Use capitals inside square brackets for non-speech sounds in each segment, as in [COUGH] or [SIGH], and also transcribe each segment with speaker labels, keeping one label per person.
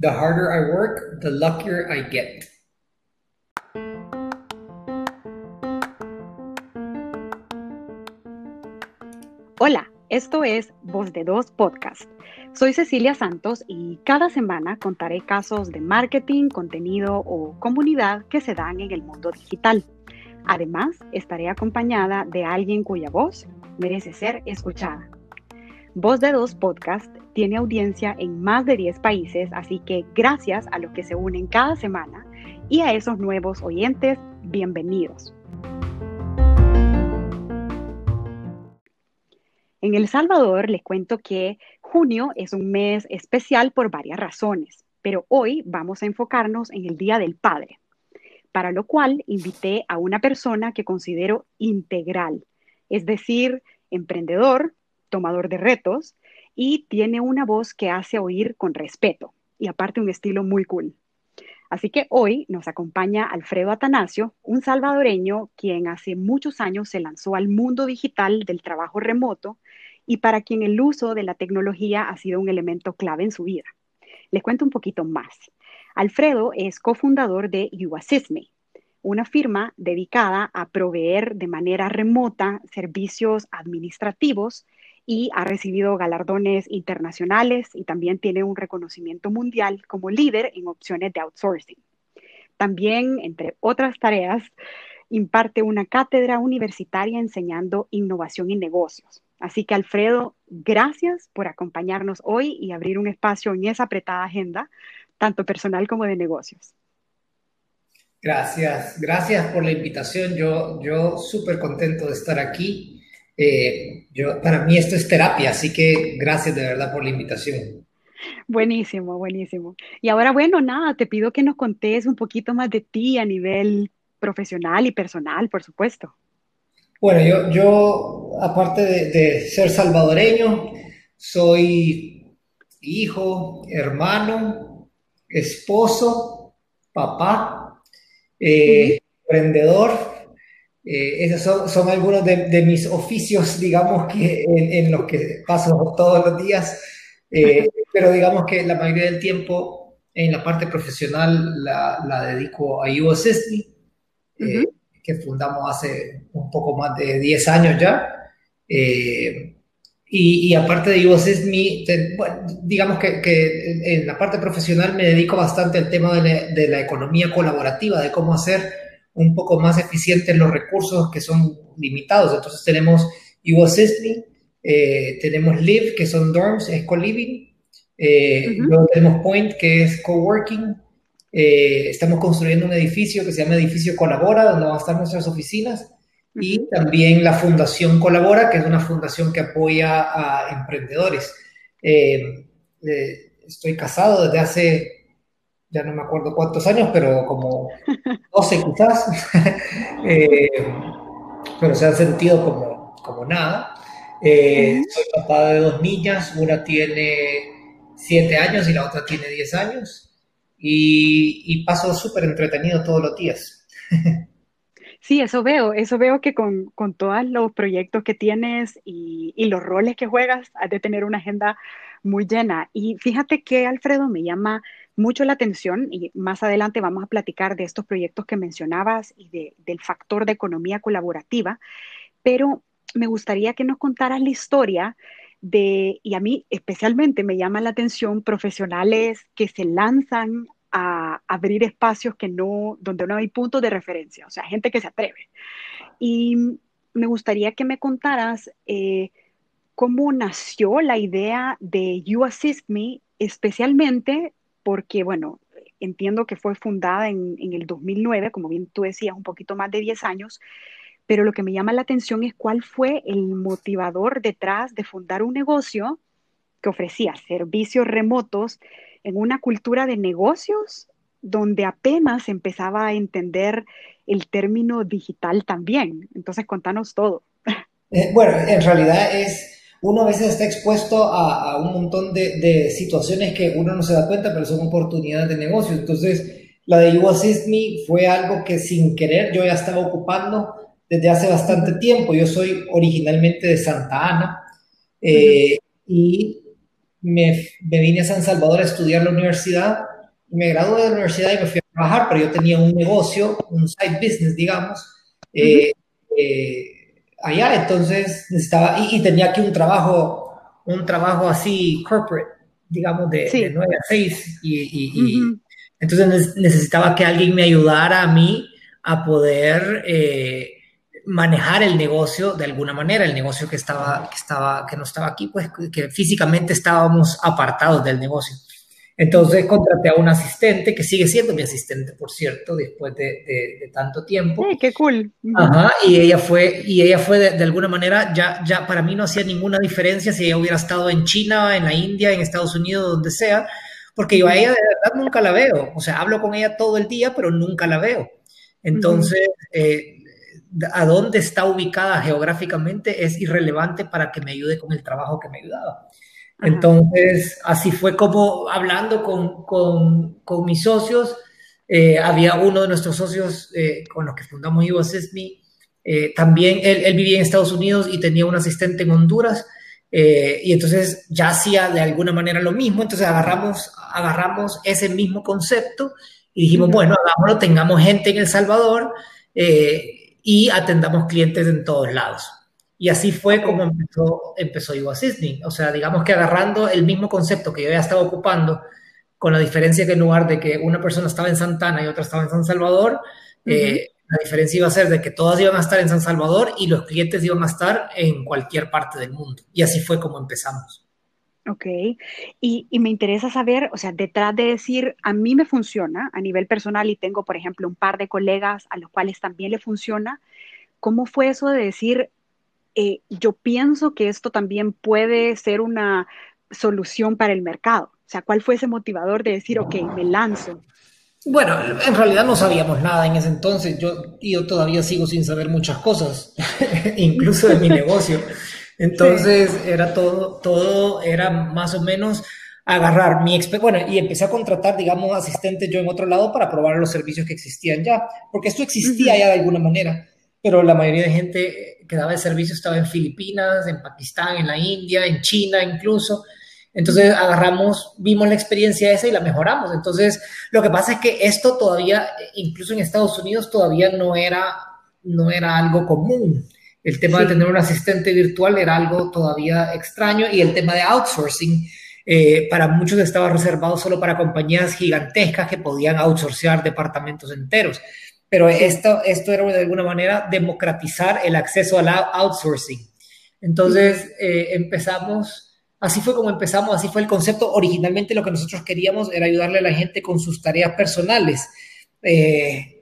Speaker 1: The harder I work, the luckier I get.
Speaker 2: Hola, esto es Voz de Dos Podcast. Soy Cecilia Santos y cada semana contaré casos de marketing, contenido o comunidad que se dan en el mundo digital. Además, estaré acompañada de alguien cuya voz merece ser escuchada. Voz de Dos Podcast tiene audiencia en más de 10 países, así que gracias a los que se unen cada semana y a esos nuevos oyentes, bienvenidos. En El Salvador les cuento que junio es un mes especial por varias razones, pero hoy vamos a enfocarnos en el Día del Padre, para lo cual invité a una persona que considero integral, es decir, emprendedor, tomador de retos y tiene una voz que hace oír con respeto y aparte un estilo muy cool. Así que hoy nos acompaña Alfredo Atanasio, un salvadoreño quien hace muchos años se lanzó al mundo digital del trabajo remoto y para quien el uso de la tecnología ha sido un elemento clave en su vida. Les cuento un poquito más. Alfredo es cofundador de YouAssistMe, una firma dedicada a proveer de manera remota servicios administrativos y ha recibido galardones internacionales y también tiene un reconocimiento mundial como líder en opciones de outsourcing. También, entre otras tareas, imparte una cátedra universitaria enseñando innovación y negocios. Así que, Alfredo, gracias por acompañarnos hoy y abrir un espacio en esa apretada agenda, tanto personal como de negocios.
Speaker 1: Gracias, gracias por la invitación. Yo, yo súper contento de estar aquí eh, yo, para mí esto es terapia, así que gracias de verdad por la invitación.
Speaker 2: Buenísimo, buenísimo. Y ahora, bueno, nada, te pido que nos contes un poquito más de ti a nivel profesional y personal, por supuesto.
Speaker 1: Bueno, yo, yo aparte de, ser salvadoreño, soy hijo, hermano, esposo, papá, eh, emprendedor eh, esos son, algunos de, mis oficios, digamos, que en, los que paso todos los días, eh, [LAUGHS] pero digamos que la mayoría del tiempo en la parte profesional la, dedico a UAssist, eh, que fundamos hace un poco más de 10 años ya. Y, aparte de UAssist digamos que, en la parte profesional me dedico bastante al tema de de la economía colaborativa, de cómo hacer un poco más eficientes los recursos que son limitados. Entonces tenemos UAssistme, eh, tenemos Live, que son dorms, es co-living, eh, luego tenemos Point, que es coworking, eh, estamos construyendo un edificio que se llama Edificio Colabora, donde van a estar nuestras oficinas, y también la Fundación Colabora, que es una fundación que apoya a emprendedores. estoy casado desde hace ya no me acuerdo cuántos años, pero como [LAUGHS] 12 quizás, [LAUGHS] eh, pero se han sentido como, como nada. Eh, soy papá de dos niñas, una tiene 7 años y la otra tiene 10 años, y, paso súper entretenido todos los días. [LAUGHS]
Speaker 2: Sí, eso veo, eso veo que con, con todos los proyectos que tienes y, y, los roles que juegas, has de tener una agenda muy llena. Y fíjate que, Alfredo, me llama mucho la atención y más adelante vamos a platicar de estos proyectos que mencionabas y del factor de economía colaborativa, pero me gustaría que nos contaras la historia de, y a mí especialmente me llama la atención, profesionales que se lanzan a abrir espacios que no, donde no hay puntos de referencia, o sea, gente que se atreve. Y me gustaría que me contaras eh, cómo nació la idea de You Assist Me, especialmente porque, bueno, entiendo que fue fundada en, el 2009, como bien tú decías, un poquito más de 10 años, pero lo que me llama la atención es cuál fue el motivador detrás de fundar un negocio que ofrecía servicios remotos en una cultura de negocios donde apenas empezaba a entender el término digital también. Entonces, contanos todo.
Speaker 1: Eh, bueno, en realidad es uno a veces está expuesto a, un montón de, situaciones que uno no se da cuenta, pero son oportunidades de negocio. Entonces, la de You Assist Me fue algo que sin querer yo ya estaba ocupando desde hace bastante tiempo. Yo soy originalmente de Santa Ana eh, y me, me vine a San Salvador a estudiar la universidad, me gradué de la universidad y me fui a trabajar, pero yo tenía un negocio, un side business, digamos, eh, eh, allá, entonces necesitaba, y, tenía aquí un trabajo, un trabajo así corporate, digamos, de, de 9 a 6, y, entonces necesitaba que alguien me ayudara a mí a poder eh, manejar el negocio de alguna manera, el negocio que estaba, que estaba, que no estaba aquí, pues que físicamente estábamos apartados del negocio. Entonces contraté a un asistente, que sigue siendo mi asistente, por cierto, después de, tanto tiempo.
Speaker 2: ¡Qué cool!
Speaker 1: Ajá, y ella fue, y ella fue de, alguna manera, ya, ya para mí no hacía ninguna diferencia si ella hubiera estado en China, en la India, en Estados Unidos, donde sea, porque yo a ella de verdad nunca la veo. O sea, hablo con ella todo el día, pero nunca la veo. Entonces, eh, a dónde está ubicada geográficamente es irrelevante para que me ayude con el trabajo que me ayudaba. Entonces, así fue como hablando con, con, con mis socios, eh, había uno de nuestros socios eh, con los que fundamos USSME, eh, también él, él, vivía en Estados Unidos y tenía un asistente en Honduras, y entonces ya hacía de alguna manera lo mismo, entonces agarramos, agarramos ese mismo concepto y dijimos, bueno, hagámoslo, tengamos gente en El Salvador y atendamos clientes en todos lados. Y así fue como empezó, empezó Yuba O sea, digamos que agarrando el mismo concepto que yo ya estaba ocupando, con la diferencia que en lugar de que una persona estaba en Santana y otra estaba en San Salvador, eh, la diferencia iba a ser de que todas iban a estar en San Salvador y los clientes iban a estar en cualquier parte del mundo. Y así fue como empezamos.
Speaker 2: Ok, y, y, me interesa saber, o sea, detrás de decir, a mí me funciona a nivel personal y tengo, por ejemplo, un par de colegas a los cuales también le funciona, ¿cómo fue eso de decir, eh, yo pienso que esto también puede ser una solución para el mercado. O sea, ¿cuál fue ese motivador de decir, ok, me lanzo?
Speaker 1: Bueno, en realidad no sabíamos nada en ese entonces. Yo, yo todavía sigo sin saber muchas cosas, [LAUGHS] incluso de mi negocio. [LAUGHS] Entonces era todo, todo era más o menos agarrar mi bueno, y empecé a contratar, digamos, asistentes yo en otro lado para probar los servicios que existían ya, porque esto existía ya de alguna manera, pero la mayoría de gente que daba el servicio estaba en Filipinas, en Pakistán, en la India, en China incluso. Entonces agarramos, vimos la experiencia esa y la mejoramos. Entonces, lo que pasa es que esto todavía, incluso en Estados Unidos, todavía no era, no era algo común. El tema de tener un asistente virtual era algo todavía extraño y el tema de outsourcing eh, para muchos estaba reservado solo para compañías gigantescas que podían outsourcear departamentos enteros. Pero esto, esto era de alguna manera democratizar el acceso al outsourcing. Entonces eh, empezamos, así fue como empezamos, así fue el concepto. Originalmente lo que nosotros queríamos era ayudarle a la gente con sus tareas personales. Eh,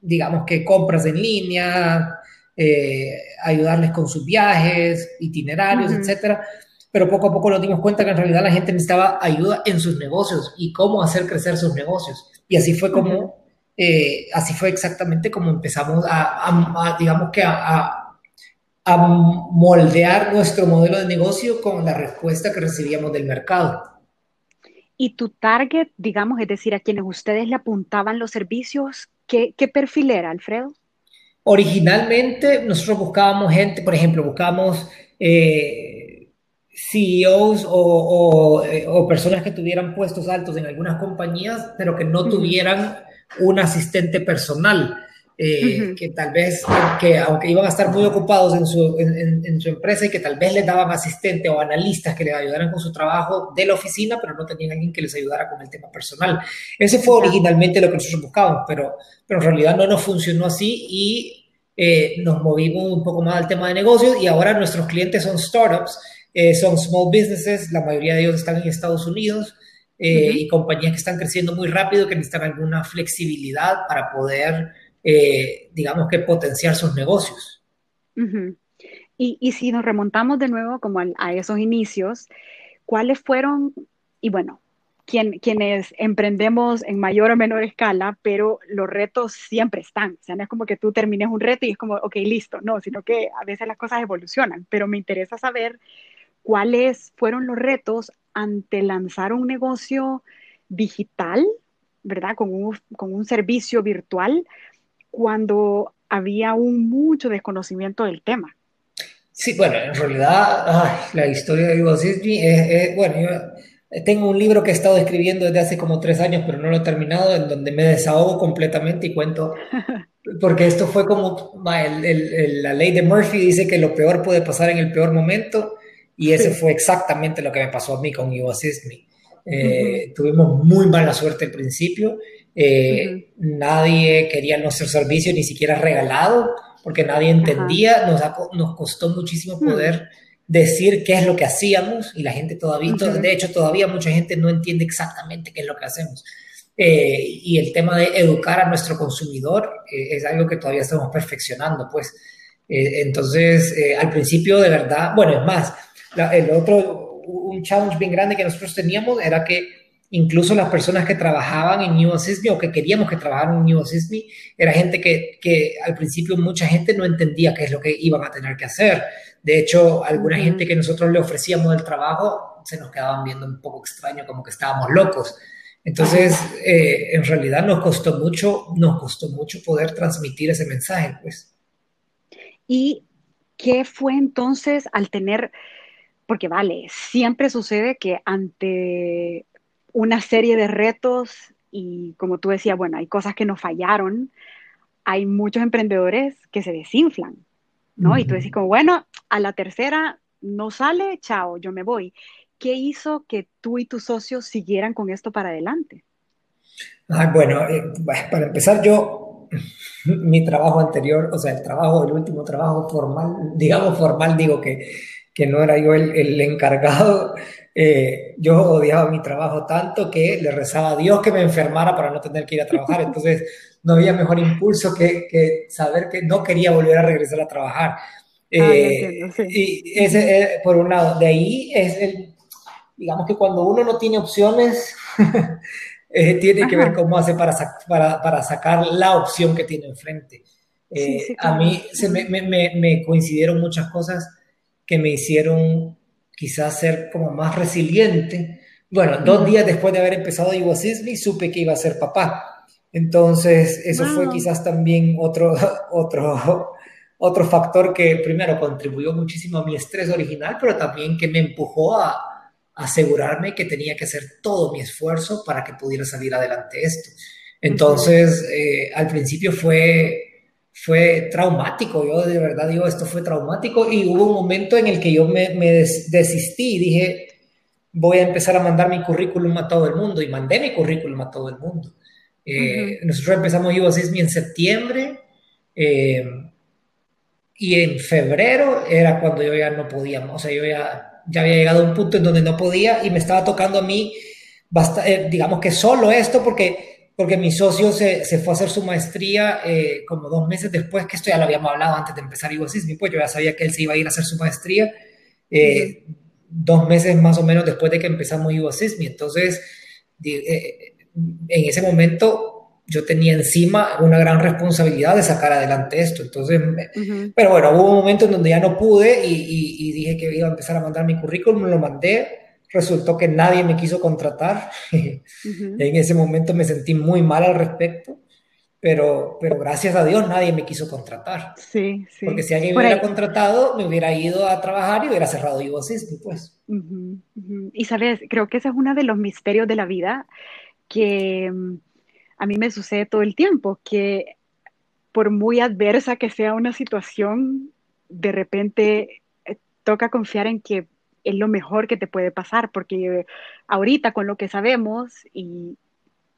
Speaker 1: digamos que compras en línea, eh, ayudarles con sus viajes, itinerarios, etcétera. Pero poco a poco nos dimos cuenta que en realidad la gente necesitaba ayuda en sus negocios y cómo hacer crecer sus negocios. Y así fue como eh, así fue exactamente como empezamos a, digamos que a, moldear nuestro modelo de negocio con la respuesta que recibíamos del mercado.
Speaker 2: Y tu target, digamos, es decir, a quienes ustedes le apuntaban los servicios, ¿qué, qué perfil era, Alfredo?
Speaker 1: Originalmente nosotros buscábamos gente, por ejemplo, buscábamos eh, CEOs o, eh, o, personas que tuvieran puestos altos en algunas compañías, pero que no tuvieran un asistente personal. Eh, que tal vez, que aunque iban a estar muy ocupados en su, en, su, empresa y que tal vez les daban asistente o analistas que les ayudaran con su trabajo de la oficina, pero no tenían alguien que les ayudara con el tema personal. Ese fue originalmente lo que nosotros buscábamos, pero, pero en realidad no nos funcionó así y eh, nos movimos un poco más al tema de negocios y ahora nuestros clientes son startups, eh, son small businesses, la mayoría de ellos están en Estados Unidos. Eh, y compañías que están creciendo muy rápido, que necesitan alguna flexibilidad para poder, eh, digamos que, potenciar sus negocios.
Speaker 2: y, y, si nos remontamos de nuevo como a, esos inicios, ¿cuáles fueron, y bueno, quien, quienes emprendemos en mayor o menor escala, pero los retos siempre están. O sea, no es como que tú termines un reto y es como, ok, listo. No, sino que a veces las cosas evolucionan. Pero me interesa saber cuáles fueron los retos ante lanzar un negocio digital, ¿verdad? Con un, con un servicio virtual, cuando había un mucho desconocimiento del tema.
Speaker 1: Sí, bueno, en realidad la historia de Hugo Disney es, bueno, yo tengo un libro que he estado escribiendo desde hace como tres años, pero no lo he terminado, en donde me desahogo completamente y cuento, [LAUGHS] porque esto fue como la ley de Murphy dice que lo peor puede pasar en el peor momento y ese fue exactamente lo que me pasó a mí con You Assist Me. Eh, tuvimos muy mala suerte al principio, eh, nadie quería nuestro servicio, ni siquiera regalado porque nadie entendía, nos, nos costó muchísimo hmm. poder decir qué es lo que hacíamos y la gente todavía, de hecho todavía mucha gente no entiende exactamente qué es lo que hacemos. Eh, y el tema de educar a nuestro consumidor eh, es algo que todavía estamos perfeccionando, pues. Entonces, al principio, de verdad, bueno, es más, el otro, un challenge bien grande que nosotros teníamos era que incluso las personas que trabajaban en New Assist o que queríamos que trabajaran en New Assist era gente que, que, al principio mucha gente no entendía qué es lo que iban a tener que hacer. De hecho, alguna gente que nosotros le ofrecíamos el trabajo se nos quedaban viendo un poco extraño, como que estábamos locos. Entonces, eh, en realidad nos costó mucho, nos costó mucho poder transmitir ese mensaje, pues.
Speaker 2: ¿Y qué fue entonces al tener, porque vale, siempre sucede que ante una serie de retos y como tú decías, bueno, hay cosas que nos fallaron, hay muchos emprendedores que se desinflan, ¿no? Y tú decís como, bueno, a la tercera no sale, chao, yo me voy. ¿Qué hizo que tú y tus socios siguieran con esto para adelante?
Speaker 1: Ah, bueno, eh, para empezar yo, mi trabajo anterior, o sea, el trabajo, el último trabajo formal, digamos formal, digo que, que no era yo el, el encargado, eh, yo odiaba mi trabajo tanto que le rezaba a Dios que me enfermara para no tener que ir a trabajar. Entonces, no había mejor impulso que, que saber que no quería volver a regresar a trabajar. Ah, eh, y ese, eh, por un lado, de ahí es el, digamos que cuando uno no tiene opciones, [LAUGHS] tiene que ver cómo hace para, para, para, sacar la opción que tiene enfrente. A mí se me, me, me coincidieron muchas cosas que me hicieron quizás ser como más resiliente. Bueno, dos días después de haber empezado Iguasismi, supe que iba a ser papá. Entonces, eso fue quizás también otro, [LAUGHS] otro, otro factor que primero contribuyó muchísimo a mi estrés original, pero también que me empujó a, asegurarme que tenía que hacer todo mi esfuerzo para que pudiera salir adelante esto. Entonces, eh, al principio fue fue traumático. Yo de verdad digo, esto fue traumático y hubo un momento en el que yo me, desistí y dije, voy a empezar a mandar mi currículum a todo el mundo y mandé mi currículum a todo el mundo. Eh, nosotros empezamos USISMI en septiembre eh, y en febrero era cuando yo ya no podía, o sea, yo ya, ya había llegado a un punto en donde no podía y me estaba tocando a mí, basta, eh, digamos que solo esto porque porque mi socio se, se fue a hacer su maestría eh, como dos meses después, que esto ya lo habíamos hablado antes de empezar Igosismi, pues yo ya sabía que él se iba a ir a hacer su maestría eh, dos meses más o menos después de que empezamos Igosismi. Entonces, eh, en ese momento yo tenía encima una gran responsabilidad de sacar adelante esto. Entonces, pero bueno, hubo un momento en donde ya no pude y, y, y dije que iba a empezar a mandar mi currículum, lo mandé resultó que nadie me quiso contratar. en ese momento me sentí muy mal al respecto, pero, pero gracias a Dios nadie me quiso contratar.
Speaker 2: Sí, sí.
Speaker 1: Porque si alguien me hubiera contratado, me hubiera ido a trabajar y hubiera cerrado Ivosismi, pues.
Speaker 2: Y sabes, creo que ese es uno de los misterios de la vida que mm, a mí me sucede todo el tiempo, que por muy adversa que sea una situación, de repente eh, toca confiar en que es lo mejor que te puede pasar, porque ahorita con lo que sabemos y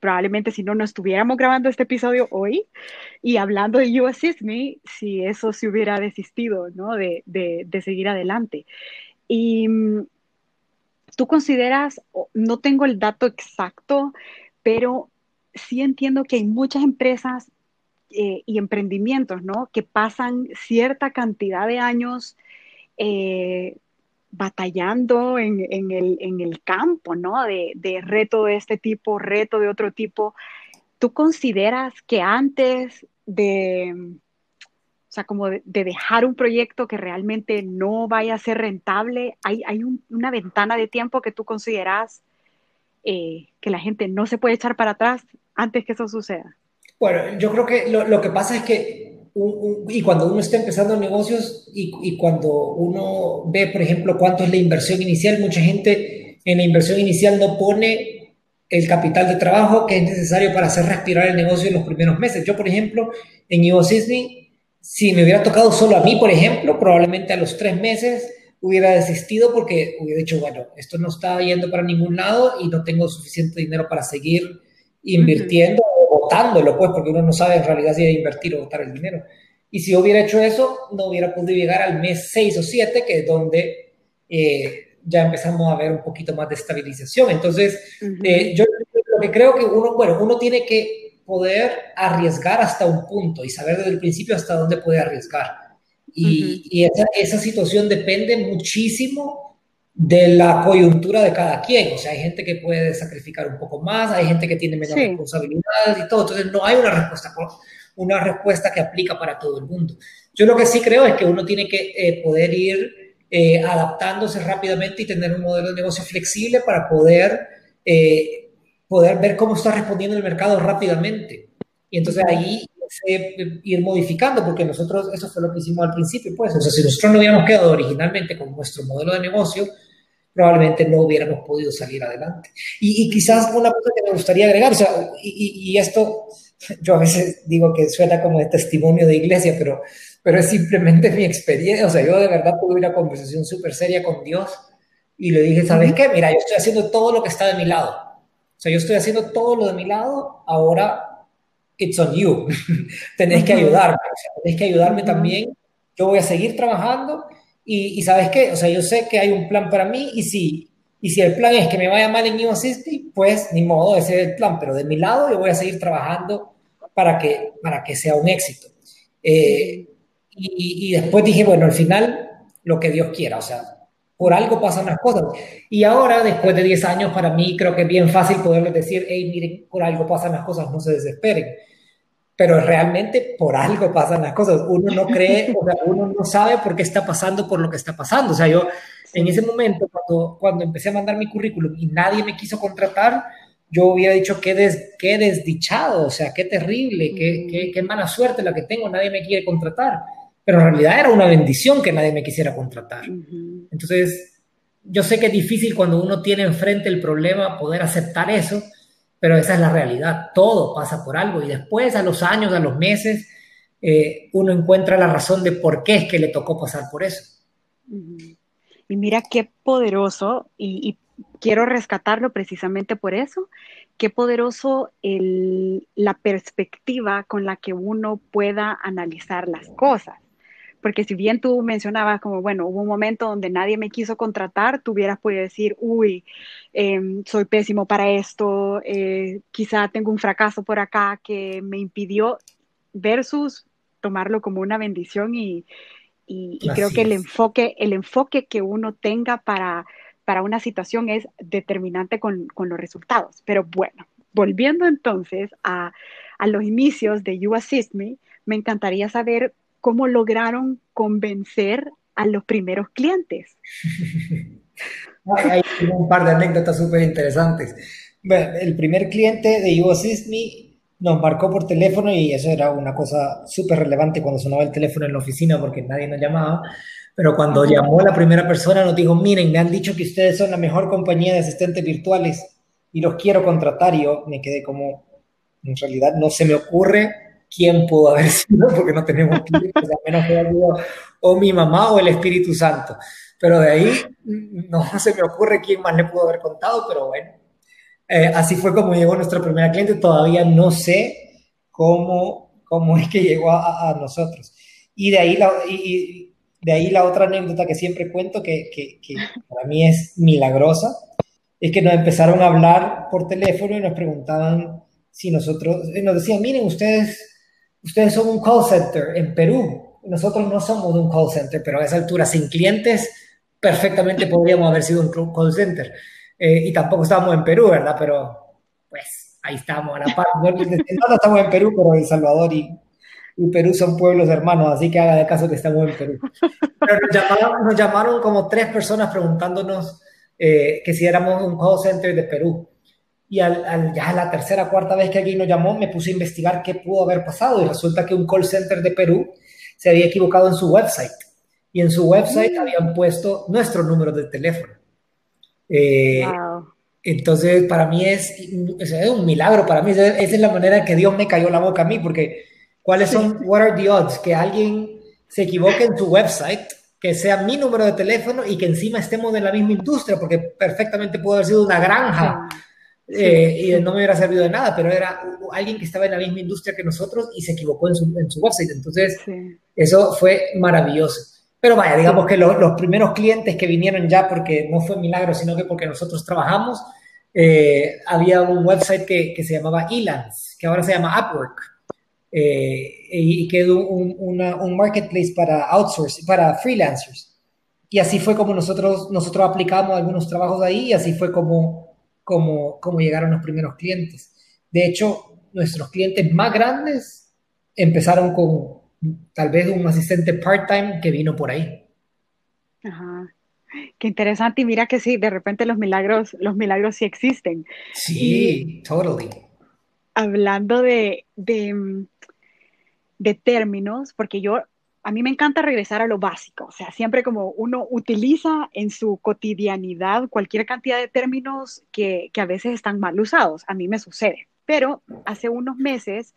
Speaker 2: probablemente si no, no estuviéramos grabando este episodio hoy y hablando de You Assist Me, si eso se hubiera desistido, ¿no? De, de, seguir adelante. Y mm, tú consideras, no tengo el dato exacto, pero sí entiendo que hay muchas empresas eh, y emprendimientos, ¿no? Que pasan cierta cantidad de años eh, batallando en, el, campo, ¿no? De, reto de este tipo, reto de otro tipo. ¿Tú consideras que antes de, o sea, como de, dejar un proyecto que realmente no vaya a ser rentable, hay, una ventana de tiempo que tú consideras eh, que la gente no se puede echar para atrás antes que eso suceda?
Speaker 1: Bueno, yo creo que lo, lo que pasa es que y cuando uno está empezando negocios y, cuando uno ve, por ejemplo, cuánto es la inversión inicial, mucha gente en la inversión inicial no pone el capital de trabajo que es necesario para hacer respirar el negocio en los primeros meses. Yo, por ejemplo, en Ivo Disney, si me hubiera tocado solo a mí, por ejemplo, probablemente a los tres meses hubiera desistido porque hubiera dicho, bueno, esto no está yendo para ningún lado y no tengo suficiente dinero para seguir invirtiendo o votándolo, pues, porque uno no sabe en realidad si hay invertir o votar el dinero. Y si hubiera hecho eso, no hubiera podido llegar al mes 6 o 7, que es donde eh, ya empezamos a ver un poquito más de estabilización. Entonces, eh, yo lo que creo que uno, bueno, uno tiene que poder arriesgar hasta un punto y saber desde el principio hasta dónde puede arriesgar. Y, esa, esa, situación depende muchísimo de la coyuntura de cada quien. O sea, hay gente que puede sacrificar un poco más, hay gente que tiene menos responsabilidades y todo. Entonces, no hay una respuesta, una respuesta que aplica para todo el mundo. Yo lo que sí creo es que uno tiene que eh, poder ir eh, adaptándose rápidamente y tener un modelo de negocio flexible para poder, eh, poder ver cómo está respondiendo el mercado rápidamente. Y entonces ahí ir modificando, porque nosotros, eso fue lo que hicimos al principio, pues, o sea, si nosotros no hubiéramos quedado originalmente con nuestro modelo de negocio, probablemente no hubiéramos podido salir adelante. Y, quizás una cosa que me gustaría agregar, o sea, y, y, esto, [LAUGHS] yo a veces digo que suena como de testimonio de iglesia, pero, pero es simplemente mi experiencia, o sea, yo de verdad tuve una conversación súper seria con Dios y le dije, ¿sabes qué? Mira, yo estoy haciendo todo lo que está de mi lado. O sea, yo estoy haciendo todo lo de mi lado, ahora it's on you. [LAUGHS] tenés que ayudarme, o tenés que ayudarme también. Yo voy a seguir trabajando y, y, ¿sabes qué? O sea, yo sé que hay un plan para mí y si, y si el plan es que me vaya mal en New City, pues ni modo, ese es el plan. Pero de mi lado yo voy a seguir trabajando para que, para que sea un éxito. Eh, y, y después dije, bueno, al final, lo que Dios quiera, o sea, por algo pasan las cosas. Y ahora, después de 10 años, para mí creo que es bien fácil poderles decir, hey, miren, por algo pasan las cosas, no se desesperen pero realmente por algo pasan las cosas. Uno no cree, [LAUGHS] o sea, uno no sabe por qué está pasando por lo que está pasando. O sea, yo en ese momento, cuando, cuando empecé a mandar mi currículum y nadie me quiso contratar, yo hubiera dicho qué, des, qué desdichado, o sea, qué terrible, qué, qué, qué, mala suerte la que tengo, nadie me quiere contratar. Pero en realidad era una bendición que nadie me quisiera contratar. Entonces, yo sé que es difícil cuando uno tiene enfrente el problema poder aceptar eso, pero esa es la realidad, todo pasa por algo y después a los años, a los meses, eh, uno encuentra la razón de por qué es que le tocó pasar por eso.
Speaker 2: Y mira qué poderoso, y, quiero rescatarlo precisamente por eso, qué poderoso el, la perspectiva con la que uno pueda analizar las cosas. Porque si bien tú mencionabas como, bueno, hubo un momento donde nadie me quiso contratar, tú hubieras podido decir, uy, em, soy pésimo para esto, eh, quizá tengo un fracaso por acá que me impidió, versus tomarlo como una bendición y, creo que el enfoque, el enfoque que uno tenga para, para una situación es determinante con, los resultados. Pero bueno, volviendo entonces a, a los inicios de You Assist Me, me encantaría saber cómo lograron convencer a los primeros clientes. [LAUGHS]
Speaker 1: Hay un par de anécdotas súper interesantes. el primer cliente de You Assist Me nos marcó por teléfono y eso era una cosa súper relevante cuando sonaba el teléfono en la oficina porque nadie nos llamaba. Pero cuando llamó la primera persona nos dijo, miren, me han dicho que ustedes son la mejor compañía de asistentes virtuales y los quiero contratar. Y yo me quedé como, en realidad no se me ocurre quién pudo haber [LAUGHS] sido, porque no tenemos clientes, a menos que haya o mi mamá o el Espíritu Santo. Pero de ahí [LAUGHS] no se me ocurre quién más le pudo haber contado, pero bueno. Eh, así fue como llegó nuestra primera cliente. Todavía no sé cómo, cómo es que llegó a, nosotros. Y de, ahí la, y, de ahí la otra anécdota que siempre cuento, que, que, que para mí es milagrosa, es que nos empezaron a hablar por teléfono y nos preguntaban si nosotros, nos decían, miren, ustedes ustedes son un call center en Perú. Nosotros no somos un call center, pero a esa altura, sin clientes, perfectamente podríamos haber sido un call center. Eh, y tampoco estábamos en Perú, ¿verdad? Pero, pues, ahí estamos, a la par. No, estamos en Perú, pero El Salvador y, Perú son pueblos hermanos, así que haga de caso que estamos en Perú. Pero nos llamaron, como tres personas preguntándonos eh, que si éramos un call center de Perú. Y al, ya la tercera, cuarta vez que alguien nos llamó, me puse a investigar qué pudo haber pasado y resulta que un call center de Perú se había equivocado en su website y en su website mm. habían puesto nuestro número de teléfono. Eh, entonces, para mí es, es, un milagro, para mí esa es la manera que Dios me cayó la boca a mí, porque ¿cuáles son, what are the odds? Que alguien se equivoque en su website, que sea mi número de teléfono y que encima estemos en la misma industria, porque perfectamente pudo haber sido una granja eh, y no me hubiera servido de nada, pero era alguien que estaba en la misma industria que nosotros y se equivocó en su, en su website. Entonces, eso fue maravilloso. Pero vaya, digamos que los primeros clientes que vinieron ya, porque no fue milagro, sino que porque nosotros trabajamos, eh, había un website que, que, se llamaba Elance, que ahora se llama Upwork, eh, y quedó un, un, marketplace para outsourcing, para freelancers. Y así fue como nosotros, nosotros aplicamos algunos trabajos ahí y así fue como, como, como llegaron los primeros clientes. De hecho, nuestros clientes más grandes empezaron con tal vez un asistente part-time que vino por ahí.
Speaker 2: Ajá. Qué interesante. Y mira que sí, de repente los milagros, los milagros sí existen.
Speaker 1: Sí, totally.
Speaker 2: Hablando de, de, de, términos, porque yo, a mí me encanta regresar a lo básico. O sea, siempre como uno utiliza en su cotidianidad cualquier cantidad de términos que, a veces están mal usados. A mí me sucede. Pero hace unos meses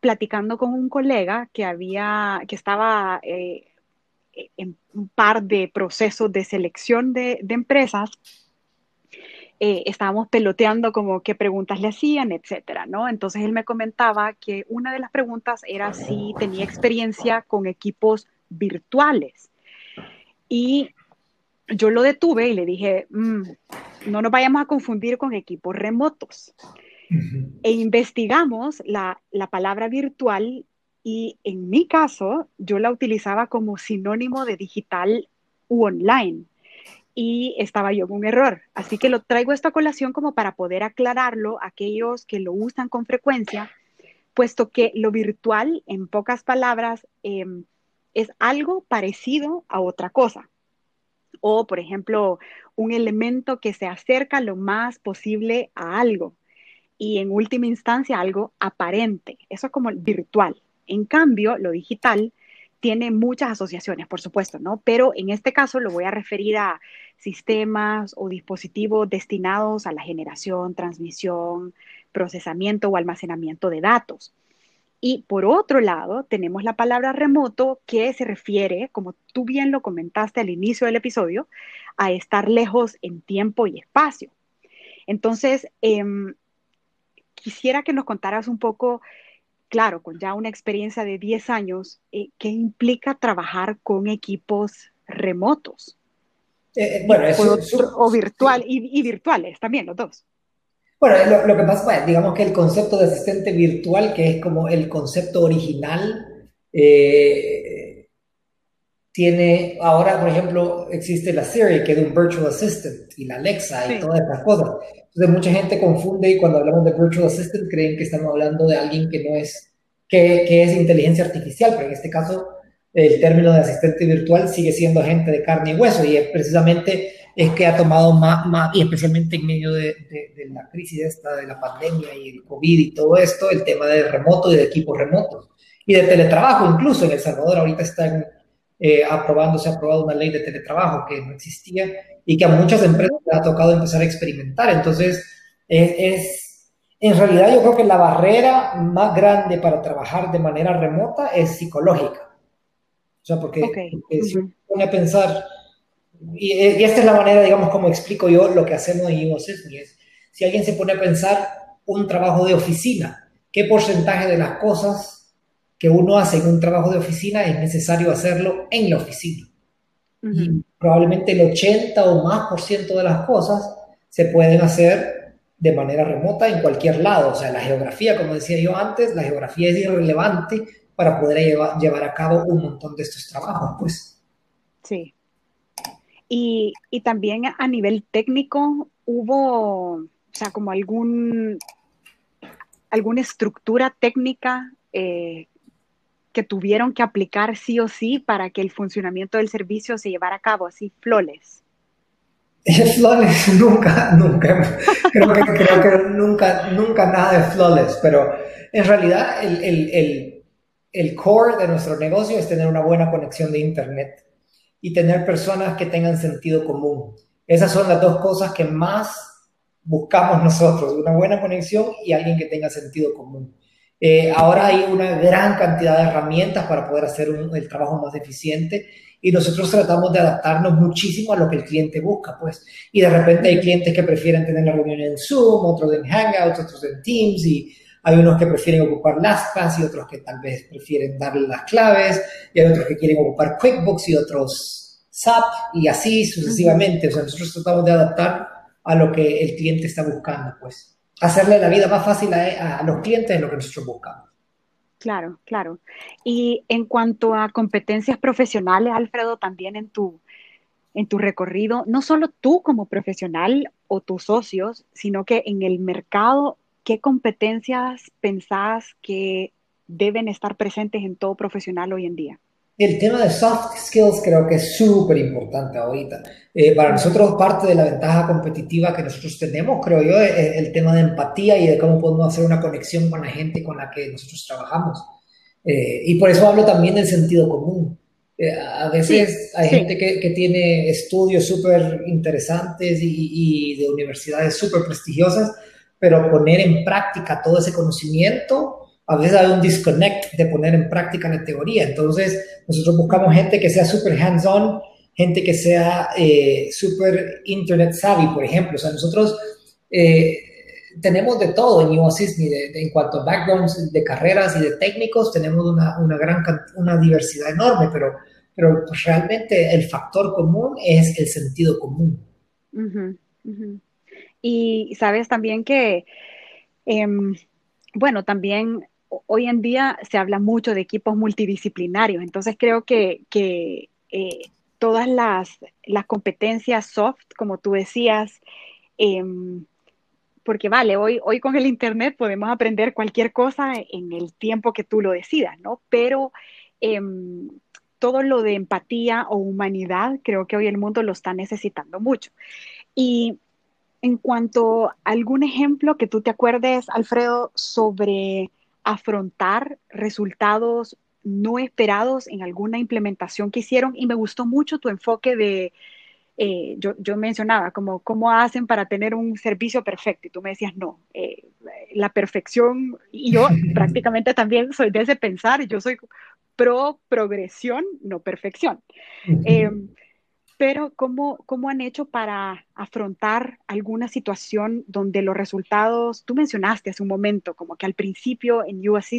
Speaker 2: platicando con un colega que había, que estaba eh, en un par de procesos de selección de, empresas, eh, estábamos peloteando como qué preguntas le hacían, etcétera, ¿no? Entonces él me comentaba que una de las preguntas era si tenía experiencia con equipos virtuales. Y yo lo detuve y le dije, mm, no nos vayamos a confundir con equipos remotos. E investigamos la, palabra virtual y en mi caso yo la utilizaba como sinónimo de digital u online y estaba yo con un error. Así que lo traigo esta colación como para poder aclararlo a aquellos que lo usan con frecuencia, puesto que lo virtual, en pocas palabras, em, es algo parecido a otra cosa. O, por ejemplo, un elemento que se acerca lo más posible a algo y en última instancia algo aparente. Eso es como virtual. En cambio, lo digital tiene muchas asociaciones, por supuesto, ¿no? Pero en este caso lo voy a referir a sistemas o dispositivos destinados a la generación, transmisión, procesamiento o almacenamiento de datos. Y por otro lado, tenemos la palabra remoto que se refiere, como tú bien lo comentaste al inicio del episodio, a estar lejos en tiempo y espacio. Entonces, eh, quisiera que nos contaras un poco, claro, con ya una experiencia de 10 años, eh, ¿qué implica trabajar con equipos remotos?
Speaker 1: Eh, eh, bueno, eso,
Speaker 2: o, virtual y, virtuales también, los dos.
Speaker 1: Bueno, lo, que pasa, digamos que el concepto de asistente virtual, que es como el concepto original, tiene, ahora por ejemplo, existe la Siri, que es un virtual assistant, y la Alexa y todas estas cosas. Entonces mucha gente confunde y cuando hablamos de virtual assistant creen que estamos hablando de alguien que no es, que, que es inteligencia artificial, pero en este caso el término de asistente virtual sigue siendo gente de carne y hueso y es precisamente es que ha tomado más, más y especialmente en medio de, de, la crisis esta de la pandemia y el COVID y todo esto, el tema de remoto y de equipos remotos y de teletrabajo incluso en El Salvador ahorita están eh, aprobando, se ha aprobado una ley de teletrabajo que no existía y que a muchas empresas les ha tocado empezar a experimentar. Entonces, es, en realidad yo creo que la barrera más grande para trabajar de manera remota es psicológica. O sea, porque, si uno pone a pensar, y, esta es la manera, digamos, como explico yo lo que hacemos en InnoSysmi, es si alguien se pone a pensar un trabajo de oficina, ¿qué porcentaje de las cosas que uno hace en un trabajo de oficina es necesario hacerlo en la oficina? y probablemente el 80 o más por ciento de las cosas se pueden hacer de manera remota en cualquier lado. O sea, la geografía, como decía yo antes, la geografía es irrelevante para poder llevar, llevar a cabo un montón de estos trabajos, pues.
Speaker 2: Sí. Y, y también a nivel técnico hubo, o sea, como algún, alguna estructura técnica eh, que tuvieron que aplicar sí o sí para que el funcionamiento del servicio se llevara a cabo así, flores. [LAUGHS]
Speaker 1: Flawless nunca, nunca, creo que, creo que nunca, nunca nada de flawless, pero en realidad el, el, el, el core de nuestro negocio es tener una buena conexión de Internet y tener personas que tengan sentido común. Esas son las dos cosas que más buscamos nosotros, una buena conexión y alguien que tenga sentido común. Eh, ahora hay una gran cantidad de herramientas para poder hacer el trabajo más eficiente y nosotros tratamos de adaptarnos muchísimo a lo que el cliente busca, pues. Y de repente hay clientes que prefieren tener la reunión en Zoom, otros en Hangouts, otros en Teams y hay unos que prefieren ocupar LastPass y otros que tal vez prefieren darle las claves y hay otros que quieren ocupar QuickBooks y otros SAP y así sucesivamente. O sea, nosotros tratamos de adaptar a lo que el cliente está buscando, pues hacerle la vida más fácil a, los clientes de lo que nosotros buscamos.
Speaker 2: Claro, claro. Y en cuanto a competencias profesionales, Alfredo, también en tu, en tu recorrido, no solo tú como profesional o tus socios, sino que en el mercado, ¿qué competencias pensás que deben estar presentes en todo profesional hoy en día?
Speaker 1: El tema de soft skills creo que es súper importante ahorita. Eh, para nosotros parte de la ventaja competitiva que nosotros tenemos, creo yo, es el tema de empatía y de cómo podemos hacer una conexión con la gente con la que nosotros trabajamos. Eh, y por eso hablo también del sentido común. Eh, a veces hay gente que, que, tiene estudios súper interesantes y, y de universidades súper prestigiosas, pero poner en práctica todo ese conocimiento a veces hay un disconnect de poner en práctica la teoría. Entonces, nosotros buscamos gente que sea súper hands-on, gente que sea eh, súper internet savvy, por ejemplo. O sea, nosotros eh, tenemos de todo en UASIS, en cuanto a backgrounds de carreras y de técnicos, tenemos una, una gran una diversidad enorme, pero, pero pues, realmente el factor común es el sentido común.
Speaker 2: Y sabes también que, em, bueno, también hoy en día se habla mucho de equipos multidisciplinarios, entonces creo que, eh, todas las, competencias soft, como tú decías, em, porque vale, hoy, hoy con el Internet podemos aprender cualquier cosa en el tiempo que tú lo decidas, ¿no? Pero em, todo lo de empatía o humanidad, creo que hoy el mundo lo está necesitando mucho. Y en cuanto a algún ejemplo que tú te acuerdes, Alfredo, sobre afrontar resultados no esperados en alguna implementación que hicieron. Y me gustó mucho tu enfoque de, eh, yo, yo, mencionaba, como cómo hacen para tener un servicio perfecto y tú me decías, no, eh, la perfección, y yo [LAUGHS] prácticamente también soy de ese pensar, yo soy pro progresión, no perfección. Pero ¿cómo, ¿cómo han hecho para afrontar alguna situación donde los resultados, tú mencionaste hace un momento, como que al principio en US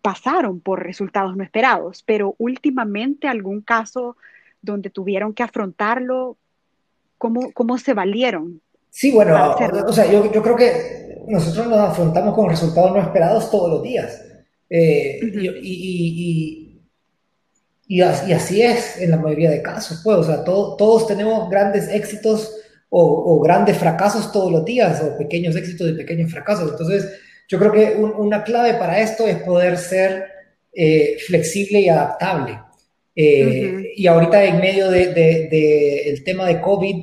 Speaker 2: pasaron por resultados no esperados, pero últimamente algún caso donde tuvieron que afrontarlo, ¿cómo, cómo se valieron?
Speaker 1: Sí, bueno, o sea, yo, yo, creo que nosotros nos afrontamos con resultados no esperados todos los días. Eh, y, y, así es en la mayoría de casos, pues, o sea, todos tenemos grandes éxitos o, grandes fracasos todos los días, o pequeños éxitos y pequeños fracasos. Entonces, yo creo que una clave para esto es poder ser eh, flexible y adaptable. Eh, y ahorita en medio del de, tema de COVID,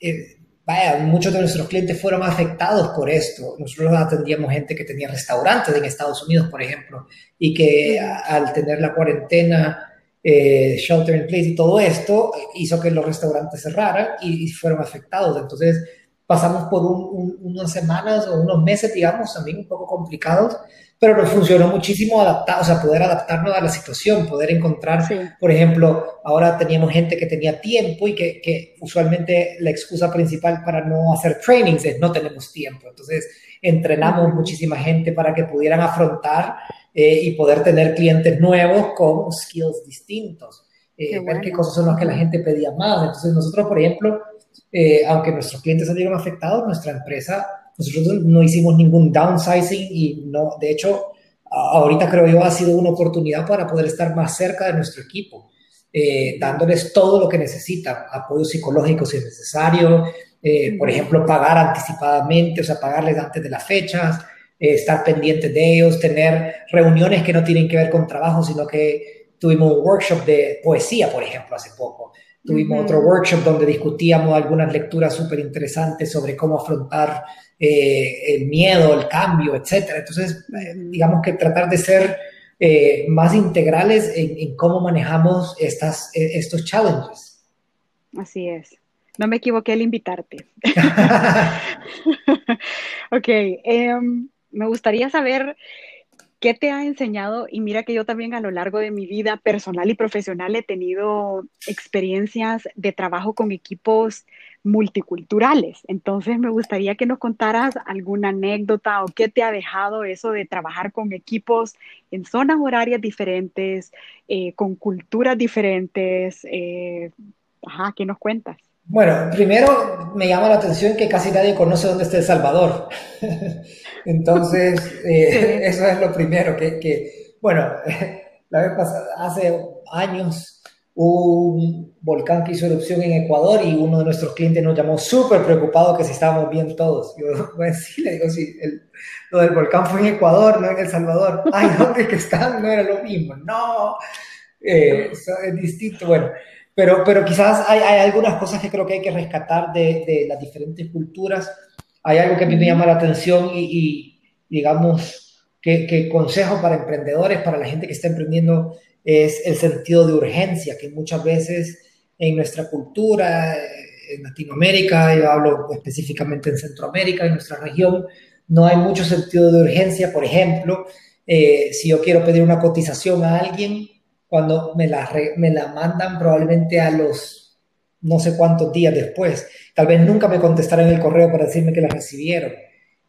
Speaker 1: eh, vaya, muchos de nuestros clientes fueron afectados por esto. Nosotros atendíamos gente que tenía restaurantes en Estados Unidos, por ejemplo, y que al tener la cuarentena eh, shelter in place y todo esto hizo que los restaurantes cerraran y, fueron afectados. Entonces pasamos por unas semanas o unos meses, digamos, también un poco complicados, pero nos funcionó muchísimo adaptar, o sea, poder adaptarnos a la situación, poder encontrar, por ejemplo, ahora teníamos gente que tenía tiempo y que, que, usualmente la excusa principal para no hacer trainings es no tenemos tiempo. Entonces entrenamos muchísima gente para que pudieran afrontar eh, y poder tener clientes nuevos con skills distintos. Eh, ver qué cosas son las que la gente pedía más. Entonces nosotros, por ejemplo, eh, aunque nuestros clientes salieron afectados, nuestra empresa, nosotros no hicimos ningún downsizing y no, de hecho, ahorita creo yo ha sido una oportunidad para poder estar más cerca de nuestro equipo, dándoles todo lo que necesitan, apoyo psicológico si es necesario, por ejemplo, pagar anticipadamente, o sea, pagarles antes de las fechas, eh, estar pendientes de ellos, tener reuniones que no tienen que ver con trabajo, sino que tuvimos un workshop de poesía, por ejemplo, hace poco. Tuvimos otro workshop donde discutíamos algunas lecturas súper interesantes sobre cómo afrontar eh, el miedo, el cambio, etc. Entonces, eh, digamos que tratar de ser eh, más integrales en, cómo manejamos estas, estos challenges.
Speaker 2: Así es. No me equivoqué al invitarte. [LAUGHS] [LAUGHS] ok, em, me gustaría saber ¿Qué te ha enseñado? Y mira que yo también a lo largo de mi vida personal y profesional he tenido experiencias de trabajo con equipos multiculturales. Entonces me gustaría que nos contaras alguna anécdota o qué te ha dejado eso de trabajar con equipos en zonas horarias diferentes, eh, con culturas diferentes. Eh, ajá, ¿qué nos cuentas?
Speaker 1: Bueno, primero me llama la atención que casi nadie conoce dónde está El Salvador. [LAUGHS] Entonces, eh, [LAUGHS] eso es lo primero, que, bueno, [LAUGHS] la vez pasada, hace años hubo un volcán que hizo erupción en Ecuador y uno de nuestros clientes nos llamó súper preocupado que si estábamos bien todos. Yo, sí, le digo, sí, lo del volcán fue en Ecuador, no en El Salvador. Ay, ¿dónde que están? No era lo mismo. No, eh, es distinto. Bueno, pero, pero quizás hay, hay, algunas cosas que creo que hay que rescatar de, de, las diferentes culturas. Hay algo que a mí me llama la atención y, y digamos, que, que, consejo para emprendedores, para la gente que está emprendiendo, es el sentido de urgencia, que muchas veces en nuestra cultura, en Latinoamérica, yo hablo específicamente en Centroamérica, en nuestra región, no hay mucho sentido de urgencia. Por ejemplo, eh, si yo quiero pedir una cotización a alguien, cuando me la, me la mandan probablemente a los no sé cuántos días después. Tal vez nunca me contestaron el correo para decirme que la recibieron.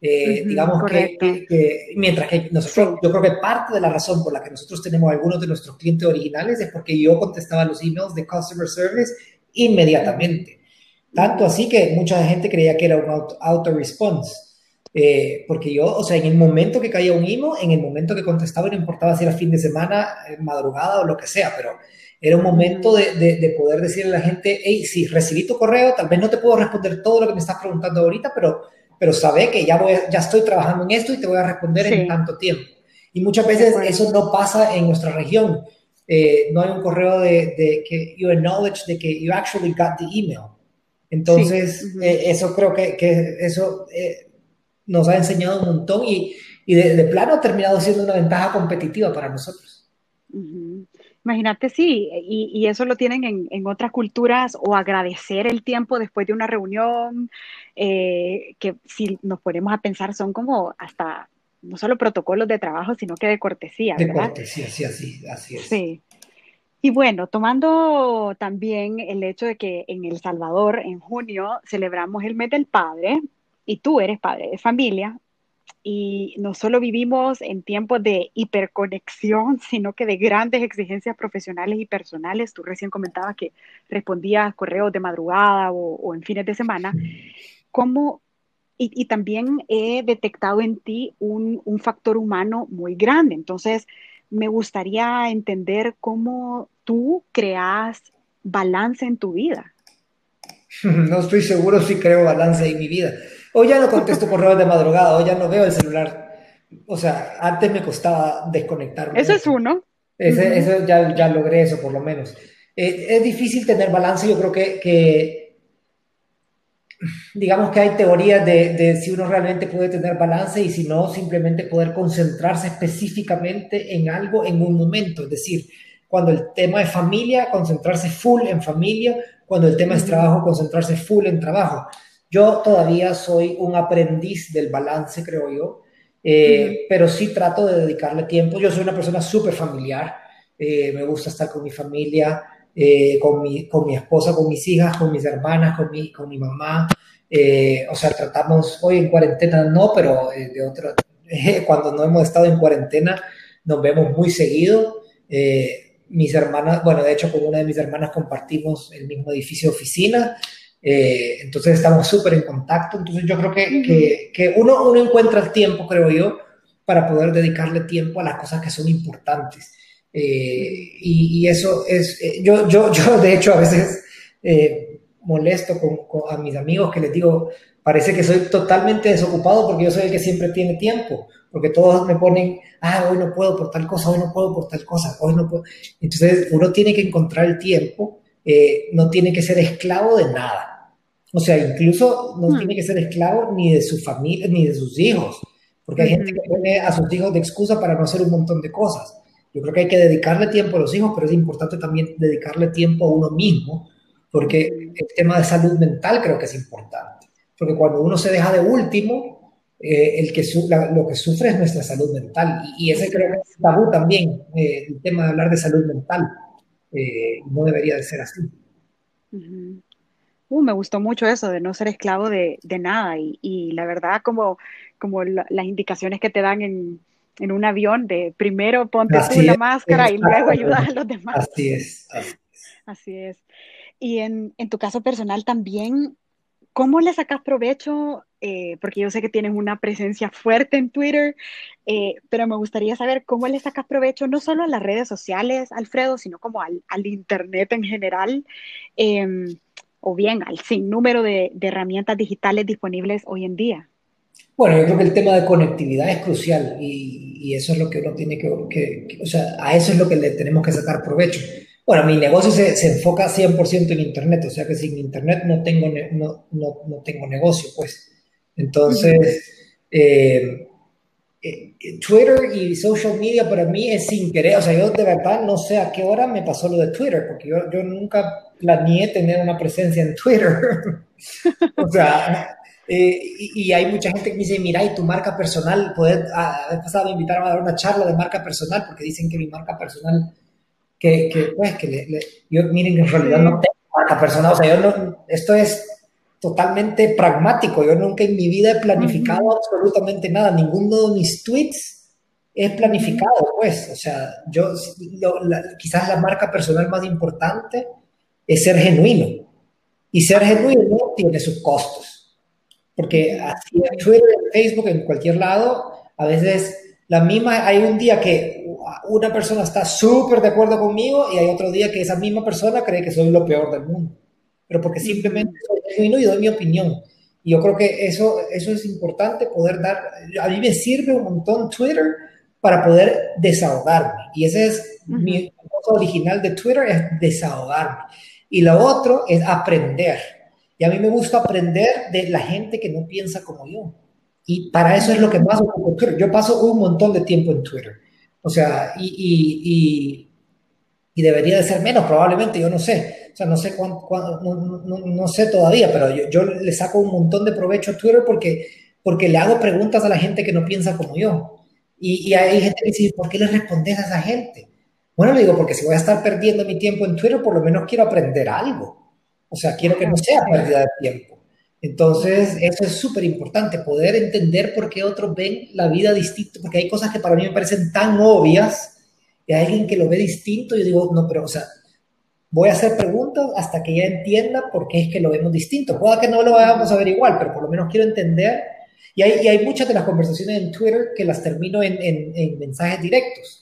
Speaker 1: Eh, digamos que, mientras que nosotros, yo creo que parte de la razón por la que nosotros tenemos algunos de nuestros clientes originales es porque yo contestaba los emails de customer service inmediatamente. Tanto así que mucha gente creía que era un auto, auto response. Eh, porque yo, o sea, en el momento que caía un email, en el momento que contestaba, no importaba si era fin de semana, eh, madrugada o lo que sea, pero era un momento de, de, poder decirle a la gente, hey, si recibí tu correo, tal vez no te puedo responder todo lo que me estás preguntando ahorita, pero, pero sabe que ya, voy, ya estoy trabajando en esto y te voy a responder en tanto tiempo. Y muchas veces eso no pasa en nuestra región. Eh, no hay un correo de, de, que you acknowledge de que you actually got the email. Entonces, eso creo que, que eso nos ha enseñado un montón y, y de, plano ha terminado siendo una ventaja competitiva para nosotros.
Speaker 2: Imagínate, sí, y, y, eso lo tienen en, en, otras culturas o agradecer el tiempo después de una reunión, eh, que si nos ponemos a pensar son como hasta no solo protocolos de trabajo, sino que de cortesía.
Speaker 1: De cortesía, sí, así, así es.
Speaker 2: Sí. Y bueno, tomando también el hecho de que en El Salvador, en junio, celebramos el mes del padre, y tú eres padre de familia y no solo vivimos en tiempos de hiperconexión, sino que de grandes exigencias profesionales y personales. Tú recién comentabas que respondías correos de madrugada o, en fines de semana. ¿Cómo, y, también he detectado en ti un, un factor humano muy grande. Entonces, me gustaría entender cómo tú creas balance en tu vida. [LAUGHS]
Speaker 1: No estoy seguro si creo balance en mi vida. Hoy ya no contesto correos de madrugada, hoy ya no veo el celular. O sea, antes me costaba desconectarme.
Speaker 2: Eso es uno.
Speaker 1: Eso ya, ya logré eso, por lo menos. Eh, es difícil tener balance, yo creo que, que digamos que hay teorías de, de, si uno realmente puede tener balance y si no, simplemente poder concentrarse específicamente en algo en un momento. Es decir, cuando el tema es familia, concentrarse full en familia, cuando el tema es trabajo, concentrarse full en trabajo. Yo todavía soy un aprendiz del balance, creo yo, eh, pero sí trato de dedicarle tiempo. Yo soy una persona súper familiar, eh, me gusta estar con mi familia, eh, con, mi, con mi esposa, con mis hijas, con mis hermanas, con mi, con mi mamá. o sea, tratamos hoy en cuarentena, no, pero de otra, [LAUGHS] cuando no hemos estado en cuarentena, nos vemos muy seguido. mis hermanas, bueno, de hecho con una de mis hermanas compartimos el mismo edificio de oficina. Eh, entonces estamos súper en contacto. Entonces yo creo que, que, uno, uno encuentra el tiempo, creo yo, para poder dedicarle tiempo a las cosas que son importantes. Eh, y, eso es, eh, yo, yo, [LAUGHS] yo de hecho a veces molesto con, a mis amigos que les digo, parece que soy totalmente desocupado porque yo soy el que siempre tiene tiempo, porque todos me ponen, ah, hoy no puedo por tal cosa, hoy no puedo por tal cosa, hoy no puedo. Entonces uno tiene que encontrar el tiempo eh, no tiene que ser esclavo de nada. O sea, incluso no
Speaker 2: Hmm.
Speaker 1: tiene que ser esclavo ni de su familia ni de sus hijos, porque hay gente que pone a sus hijos de excusa para no hacer un montón de cosas. Yo creo que hay que dedicarle tiempo a los hijos, pero es importante también dedicarle tiempo a uno mismo, porque el tema de salud mental creo que es importante. Porque cuando uno se deja de último, eh, el que su- la- lo que sufre es nuestra salud mental. Y, y ese creo que es tabú también, eh, el tema de hablar de salud mental. Eh, no debería de ser así.
Speaker 2: Ujú. Uh, me gustó mucho eso de no ser esclavo de, de nada y, y la verdad como, como la- las indicaciones que te dan en, en un avión de primero ponte
Speaker 1: Así
Speaker 2: tú la máscara y luego ayudas a los demás.
Speaker 1: Así es. así
Speaker 2: Así es. Y en, en tu caso personal también, ¿cómo le sacas provecho? Eh, porque yo sé que tienes una presencia fuerte en Twitter, eh, pero me gustaría saber cómo le sacas provecho no solo a las redes sociales, Alfredo, sino como al, al Internet en general, eh, o bien al sinnúmero de, de herramientas digitales disponibles hoy en día.
Speaker 1: Bueno, yo creo que el tema de conectividad es crucial y, y eso es lo que uno tiene que, que- que- o sea, a eso es lo que le tenemos que sacar provecho. Bueno, mi negocio se, se enfoca 100% en Internet, o sea que sin Internet no tengo, no, no, no tengo negocio, pues. Entonces, eh, eh, Twitter y social media para mí es sin querer, o sea, yo de verdad no sé a qué hora me pasó lo de Twitter, porque yo, yo nunca planeé tener una presencia en Twitter. [LAUGHS] o sea, eh, y, y hay mucha gente que me dice, mira, y tu marca personal, poder, a, a vez pasada me invitaron a dar una charla de marca personal, porque dicen que mi marca personal, que, que pues, que le, le, yo, miren, en realidad no tengo marca personal, o sea, yo no, esto es totalmente pragmático. Yo nunca en mi vida he planificado
Speaker 2: Ujú.
Speaker 1: absolutamente nada. Ninguno de mis tweets es planificado, pues. O sea, yo, lo- la- quizás la marca personal más importante es ser genuino. Y ser genuino tiene sus costos. Porque así en Twitter, en Facebook, en cualquier lado, a veces la misma, hay un día que una persona está súper de acuerdo conmigo y hay otro día que esa misma persona cree que soy lo peor del mundo. Pero porque simplemente soy genuino y doy mi opinión. Y yo creo que eso, eso es importante, poder dar, a mí me sirve un montón Twitter para poder desahogarme. Y ese es mi cosa original de Twitter, es desahogarme. Y lo otro es aprender. Y a mí me gusta aprender de la gente que no piensa como yo. Y para eso es lo que más ocupo Twitter. Yo paso un montón de tiempo en Twitter. O sea, y, y, y, y debería de ser menos, probablemente, yo no sé. O sea, no sé cuánto, cuánto no, no, no, sé todavía, pero yo, yo, le saco un montón de provecho a Twitter porque, porque le hago preguntas a la gente que no piensa como yo. Y, y hay gente que dice, ¿por qué le respondes a esa gente? Bueno, le digo, porque si voy a estar perdiendo mi tiempo en Twitter, por lo menos quiero aprender algo. O sea, quiero que no sea pérdida de tiempo. Entonces, eso es súper importante, poder entender por qué otros ven la vida distinto, porque hay cosas que para mí me parecen tan obvias, y hay alguien que lo ve distinto, yo digo, no, pero, o sea, voy a hacer preguntas hasta que ella entienda por qué es que lo vemos distinto. Pueda que no lo vayamos a ver igual, pero por lo menos quiero entender. Y hay, y hay muchas de las conversaciones en Twitter que las termino en, en, en mensajes directos.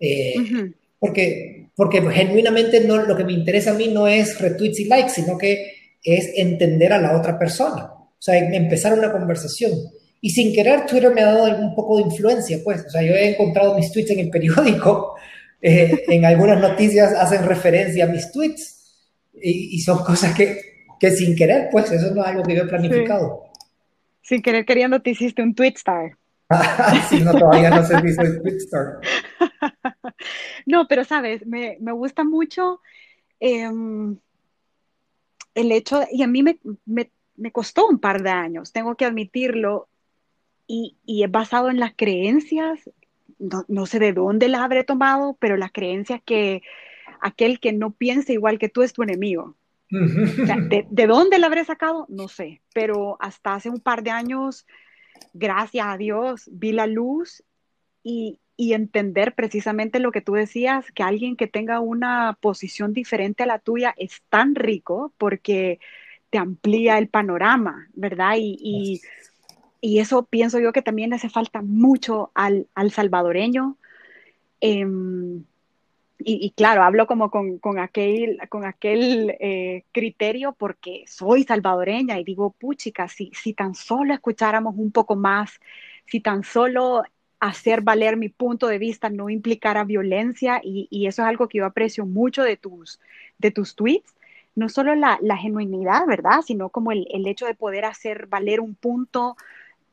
Speaker 1: Eh, uh -huh. porque, porque genuinamente no, lo que me interesa a mí no es retweets y likes, sino que es entender a la otra persona. O sea, empezar una conversación. Y sin querer, Twitter me ha dado un poco de influencia, pues. O sea, yo he encontrado mis tweets en el periódico. [LAUGHS] Eh, en algunas noticias hacen referencia a mis tweets. Y, y son cosas que, que, sin querer, pues, eso no es algo que yo he planificado.
Speaker 2: Sí. Sin querer queriendo te hiciste un tweet star. [LAUGHS]
Speaker 1: sí, no, todavía no si star. [LAUGHS]
Speaker 2: no, pero sabes, me, me gusta mucho eh, el hecho, y a mí me, me, me, costó un par de años, tengo que admitirlo, y, y es basado en las creencias, no, no, sé de dónde las habré tomado, pero las creencias que aquel que no piensa igual que tú es tu enemigo. O sea, de, de, dónde la habré sacado? No sé, pero hasta hace un par de años, gracias a Dios, vi la luz y, y, entender precisamente lo que tú decías, que alguien que tenga una posición diferente a la tuya es tan rico porque te amplía el panorama, ¿verdad? Y, y, y eso pienso yo que también le hace falta mucho al, al salvadoreño. Eh, y, y, claro, hablo como con, con aquel, con aquel eh, criterio porque soy salvadoreña y digo, puchica, si, si tan solo escucháramos un poco más, si tan solo hacer valer mi punto de vista no implicara violencia y, y, eso es algo que yo aprecio mucho de tus, de tus tweets, no solo la, la genuinidad, ¿verdad? Sino como el, el, hecho de poder hacer valer un punto,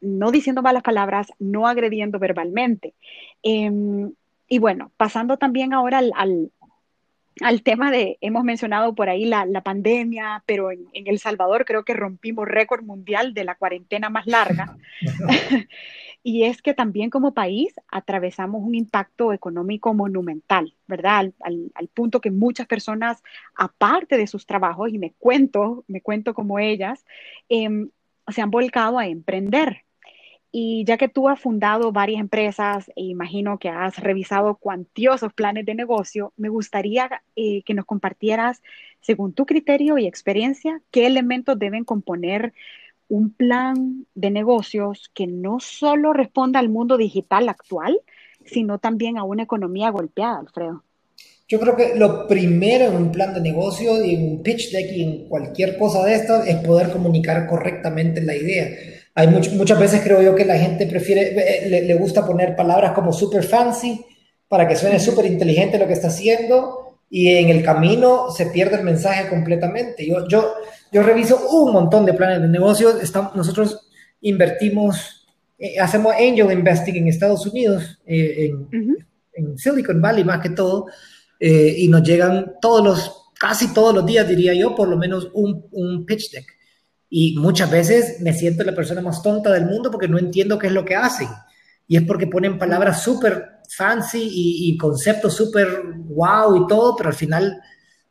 Speaker 2: no diciendo malas palabras, no agrediendo verbalmente. Eh, y bueno, pasando también ahora al, al, al, tema de, hemos mencionado por ahí la, la pandemia, pero en, en, El Salvador creo que rompimos récord mundial de la cuarentena más larga. [LAUGHS] [LAUGHS] y es que también como país atravesamos un impacto económico monumental, ¿verdad? Al, al, al, punto que muchas personas, aparte de sus trabajos, y me cuento, me cuento como ellas, eh, se han volcado a emprender, y ya que tú has fundado varias empresas e imagino que has revisado cuantiosos planes de negocio, me gustaría eh, que nos compartieras, según tu criterio y experiencia, qué elementos deben componer un plan de negocios que no solo responda al mundo digital actual, sino también a una economía golpeada, Alfredo.
Speaker 1: Yo creo que lo primero en un plan de negocio y en un pitch deck y en cualquier cosa de estas es poder comunicar correctamente la idea hay muchas veces creo yo que la gente prefiere, eh, le, le gusta poner palabras como super fancy para que suene súper inteligente lo que está haciendo y en el camino se pierde el mensaje completamente. Yo, yo, yo reviso un montón de planes de negocio. Estamos, nosotros invertimos, eh, hacemos angel investing en Estados Unidos, eh, en, uh -huh. en, Silicon Valley más que todo, eh, y nos llegan todos los, casi todos los días, diría yo, por lo menos un, un pitch deck y muchas veces me siento la persona más tonta del mundo porque no entiendo qué es lo que hacen. Y es porque ponen palabras súper fancy y, conceptos súper wow y todo, pero al final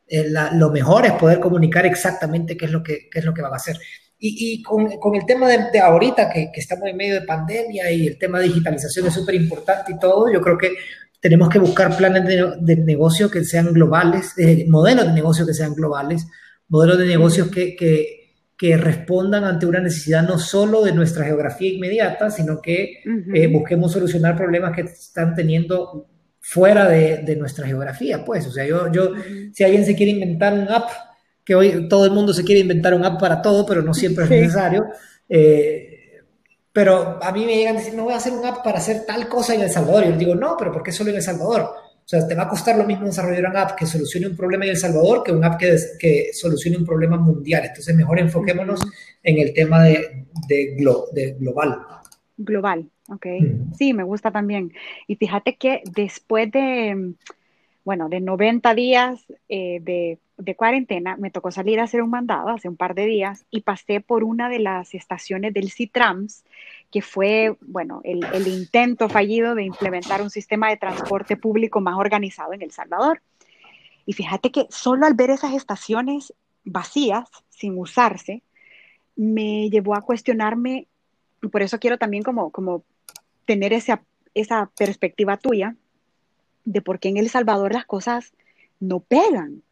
Speaker 1: eh, lo mejor es poder comunicar exactamente qué es lo que, qué es lo que van a hacer. Y, con, el tema de, de ahorita, que, que, estamos en medio de pandemia y el tema de digitalización es súper importante y todo, yo creo que tenemos que buscar planes de, de negocio que sean globales, eh, modelos de negocio que sean globales, modelos de negocios que que respondan ante una necesidad no solo de nuestra geografía inmediata, sino que uh -huh. eh, busquemos solucionar problemas que están teniendo fuera de, de, nuestra geografía, pues. O sea, yo, yo, uh -huh. si alguien se quiere inventar un app, que hoy todo el mundo se quiere inventar un app para todo, pero no siempre es necesario. Eh, pero a mí me llegan a decir, no voy a hacer un app para hacer tal cosa en El Salvador. Y yo digo, no, pero ¿por qué solo en El Salvador? O sea, te va a costar lo mismo desarrollar una app que solucione un problema en El Salvador que una app que, que solucione un problema mundial. Entonces, mejor enfoquémonos en el tema de, de, glo de global.
Speaker 2: Global, ok. Sí, me gusta también. Y fíjate que después de, bueno, de 90 días eh, de, de, cuarentena, me tocó salir a hacer un mandado hace un par de días y pasé por una de las estaciones del CITRAMS que fue, bueno, el, intento fallido de implementar un sistema de transporte público más organizado en El Salvador. Y fíjate que solo al ver esas estaciones vacías, sin usarse, me llevó a cuestionarme, por eso quiero también como, como tener esa, esa perspectiva tuya de por qué en El Salvador las cosas no pegan.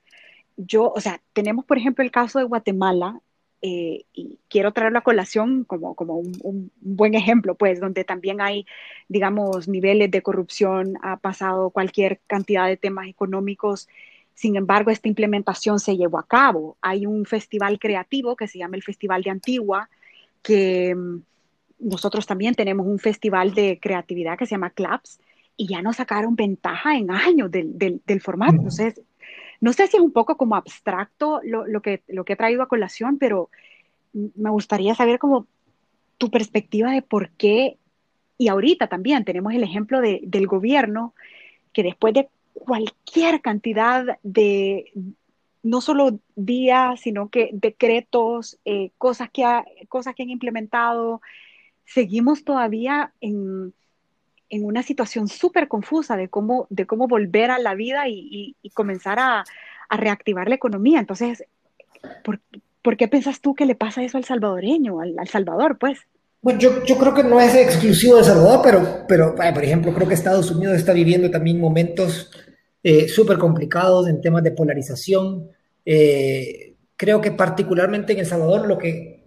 Speaker 2: Yo, o sea, tenemos por ejemplo el caso de Guatemala, eh, y quiero traerlo a colación como, como un, un, buen ejemplo, pues, donde también hay, digamos, niveles de corrupción, ha pasado cualquier cantidad de temas económicos. Sin embargo, esta implementación se llevó a cabo. Hay un festival creativo que se llama el Festival de Antigua, que mm, nosotros también tenemos un festival de creatividad que se llama CLAPS, y ya nos sacaron ventaja en años del, del, del formato. Entonces, no sé si es un poco como abstracto lo, lo, que, lo que he traído a colación, pero me gustaría saber como tu perspectiva de por qué, y ahorita también tenemos el ejemplo de, del gobierno, que después de cualquier cantidad de, no solo días, sino que decretos, eh, cosas, que ha, cosas que han implementado, seguimos todavía en, en una situación súper confusa de cómo, de cómo volver a la vida y, y, y comenzar a, a, reactivar la economía. Entonces, ¿por, ¿por, qué pensas tú que le pasa eso al salvadoreño, al, al Salvador, pues?
Speaker 1: Bueno, yo, yo, creo que no es exclusivo de Salvador, pero, pero por ejemplo, creo que Estados Unidos está viviendo también momentos eh, súper complicados en temas de polarización. Eh, creo que particularmente en El Salvador lo que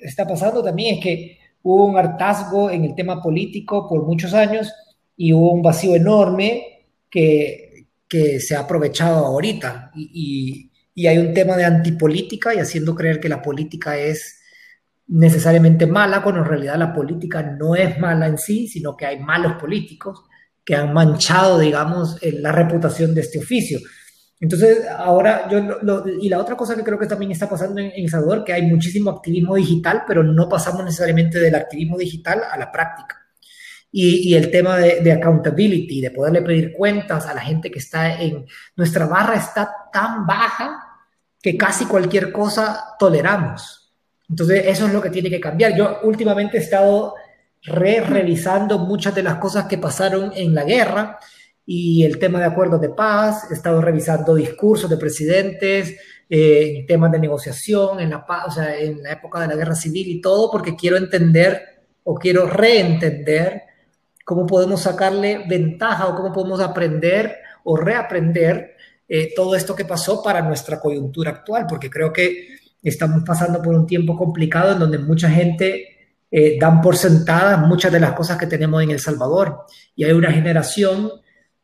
Speaker 1: está pasando también es que hubo un hartazgo en el tema político por muchos años y hubo un vacío enorme que, que se ha aprovechado ahorita. Y, y, y, hay un tema de antipolítica y haciendo creer que la política es necesariamente mala, cuando en realidad la política no es mala en sí, sino que hay malos políticos que han manchado, digamos, la reputación de este oficio. Entonces, ahora yo, y la otra cosa que creo que también está pasando en, El Salvador, que hay muchísimo activismo digital, pero no pasamos necesariamente del activismo digital a la práctica. Y, el tema de, de, accountability, de poderle pedir cuentas a la gente que está en... Nuestra barra está tan baja que casi cualquier cosa toleramos. Entonces, eso es lo que tiene que cambiar. Yo últimamente he estado re-revisando muchas de las cosas que pasaron en la guerra y el tema de acuerdos de paz, he estado revisando discursos de presidentes, eh, temas de negociación en la, o sea, en la época de la guerra civil y todo, porque quiero entender o quiero reentender cómo podemos sacarle ventaja o cómo podemos aprender o reaprender eh, todo esto que pasó para nuestra coyuntura actual, porque creo que estamos pasando por un tiempo complicado en donde mucha gente eh, dan por sentadas muchas de las cosas que tenemos en El Salvador. Y hay una generación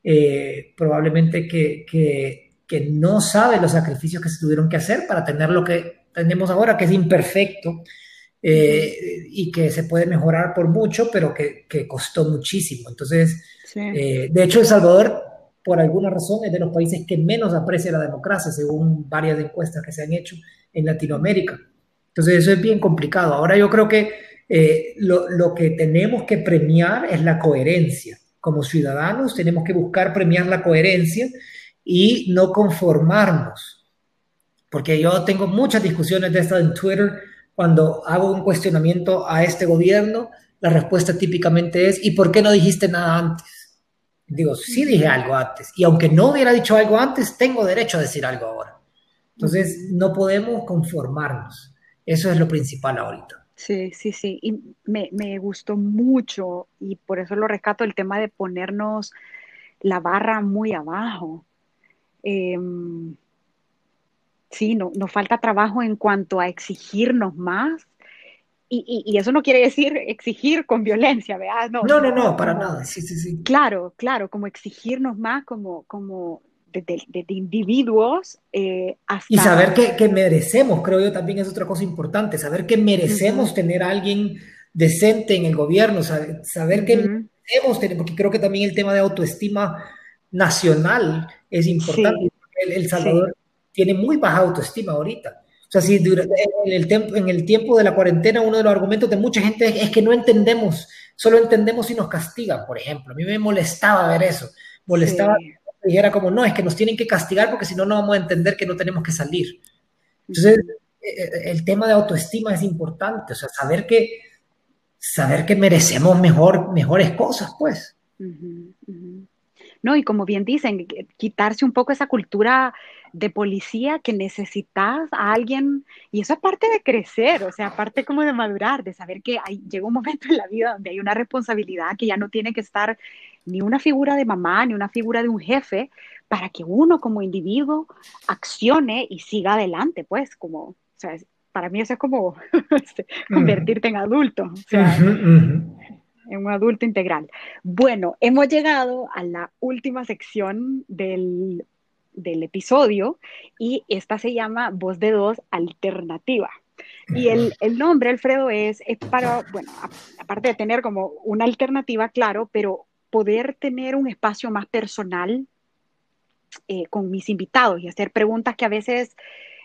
Speaker 1: eh, probablemente que, que, no sabe los sacrificios que se tuvieron que hacer para tener lo que tenemos ahora, que es imperfecto eh, y que se puede mejorar por mucho, pero que, que costó muchísimo. Entonces, eh, de hecho, El Salvador, por alguna razón, es de los países que menos aprecia la democracia, según varias encuestas que se han hecho en Latinoamérica. Entonces, eso es bien complicado. Ahora yo creo que lo, lo que tenemos que premiar es la coherencia como ciudadanos tenemos que buscar premiar la coherencia y no conformarnos. Porque yo tengo muchas discusiones de esto en Twitter cuando hago un cuestionamiento a este gobierno, la respuesta típicamente es, ¿y por qué no dijiste nada antes? Digo, sí dije algo antes, y aunque no hubiera dicho algo antes, tengo derecho a decir algo ahora. Entonces, no podemos conformarnos. Eso es lo principal ahorita.
Speaker 2: Sí, sí, sí. Y me, gustó mucho y por eso lo rescato el tema de ponernos la barra muy abajo. Em, sí, no, nos falta trabajo en cuanto a exigirnos más. Y, eso no quiere decir exigir con violencia, ¿verdad?
Speaker 1: No, no, no, no para nada. Sí, sí, sí.
Speaker 2: Claro, claro, como exigirnos más, como, como de, individuos eh,
Speaker 1: Y saber que, merecemos, creo yo también es otra cosa importante, saber que merecemos tener a alguien decente en el gobierno, saber, que merecemos tener, porque creo que también el tema de autoestima nacional es importante. El, Salvador tiene muy baja autoestima ahorita. O sea, si en el, en el tiempo de la cuarentena uno de los argumentos de mucha gente es que no entendemos, solo entendemos si nos castigan, por ejemplo. A mí me molestaba ver eso, molestaba dijera como, no, es que nos tienen que castigar porque si no, no vamos a entender que no tenemos que salir. Entonces, eh, eh, el tema de autoestima es importante, o sea, saber que, saber que merecemos mejor, mejores cosas, pues.
Speaker 2: No, y como bien dicen, quitarse un poco esa cultura de policía que necesitas a alguien, y eso aparte de crecer, o sea, aparte como de madurar, de saber que hay, llega un momento en la vida donde hay una responsabilidad que ya no tiene que estar ni una figura de mamá, ni una figura de un jefe, para que uno como individuo accione y siga adelante, pues, como, o sea, para mí eso es como [LAUGHS] este, convertirte en adulto, o sea, en un adulto integral. Bueno, hemos llegado a la última sección del, episodio y esta se llama Voz de Dos Alternativa. Y el, el, nombre, Alfredo, es, es para, bueno, aparte de tener como una alternativa, claro, pero poder tener un espacio más personal eh, con mis invitados y hacer preguntas que a veces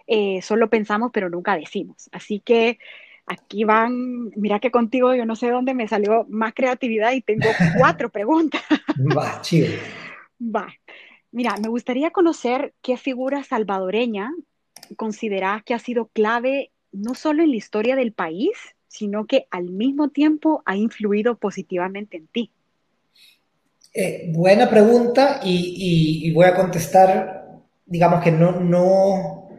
Speaker 2: eh, solo pensamos pero nunca decimos. Así que aquí van, mira que contigo yo no sé dónde me salió más creatividad y tengo [LAUGHS] cuatro preguntas.
Speaker 1: Va, chido.
Speaker 2: Va. Mira, me gustaría conocer qué figura salvadoreña consideras que ha sido clave no solo en la historia del país, sino que al mismo tiempo ha influido positivamente en ti.
Speaker 1: Eh, buena pregunta y, voy a contestar, digamos que no, no,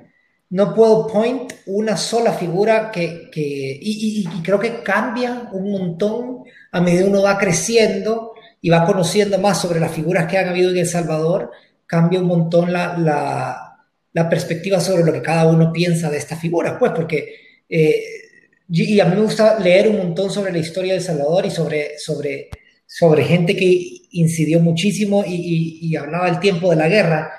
Speaker 1: no puedo point una sola figura que, y, creo que cambia un montón a medida que uno va creciendo y va conociendo más sobre las figuras que han habido en El Salvador, cambia un montón la, perspectiva sobre lo que cada uno piensa de esta figura, pues porque... Eh, y a mí me gusta leer un montón sobre la historia de El Salvador y sobre, sobre sobre gente que incidió muchísimo y, hablaba el tiempo de la guerra,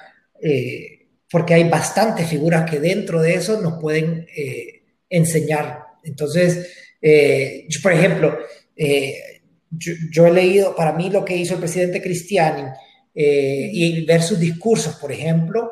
Speaker 1: eh, porque hay bastantes figuras que dentro de eso nos pueden eh, enseñar. Entonces, eh, por ejemplo, yo, he leído, para mí lo que hizo el presidente Cristiani y ver sus discursos, por ejemplo,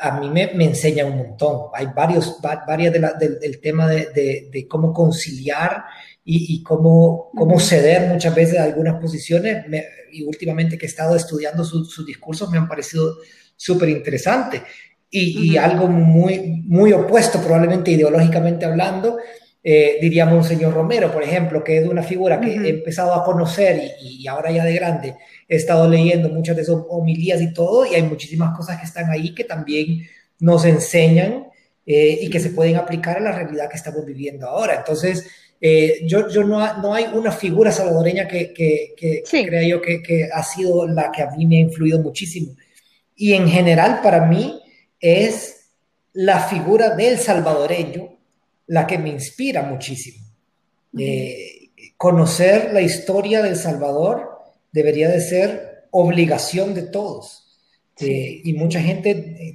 Speaker 1: a mí me, me, enseña un montón. Hay varios, varias del tema de, de, cómo conciliar y, y cómo, cómo ceder muchas veces a algunas posiciones. y últimamente que he estado estudiando sus discursos me han parecido súper interesantes. Y, y, algo muy, muy opuesto, probablemente ideológicamente hablando, eh, diríamos un señor Romero, por ejemplo, que es una figura que he empezado a conocer y, y, ahora ya de grande he estado leyendo muchas de sus homilías y todo, y hay muchísimas cosas que están ahí que también nos enseñan eh, y que se pueden aplicar a la realidad que estamos viviendo ahora. Entonces, eh, yo, yo no, no, hay una figura salvadoreña que, que, que, crea yo que, que, ha sido la que a mí me ha influido muchísimo. Y en general, para mí, es la figura del salvadoreño la que me inspira muchísimo. Eh, conocer la historia del Salvador debería de ser obligación de todos. Eh, y mucha gente,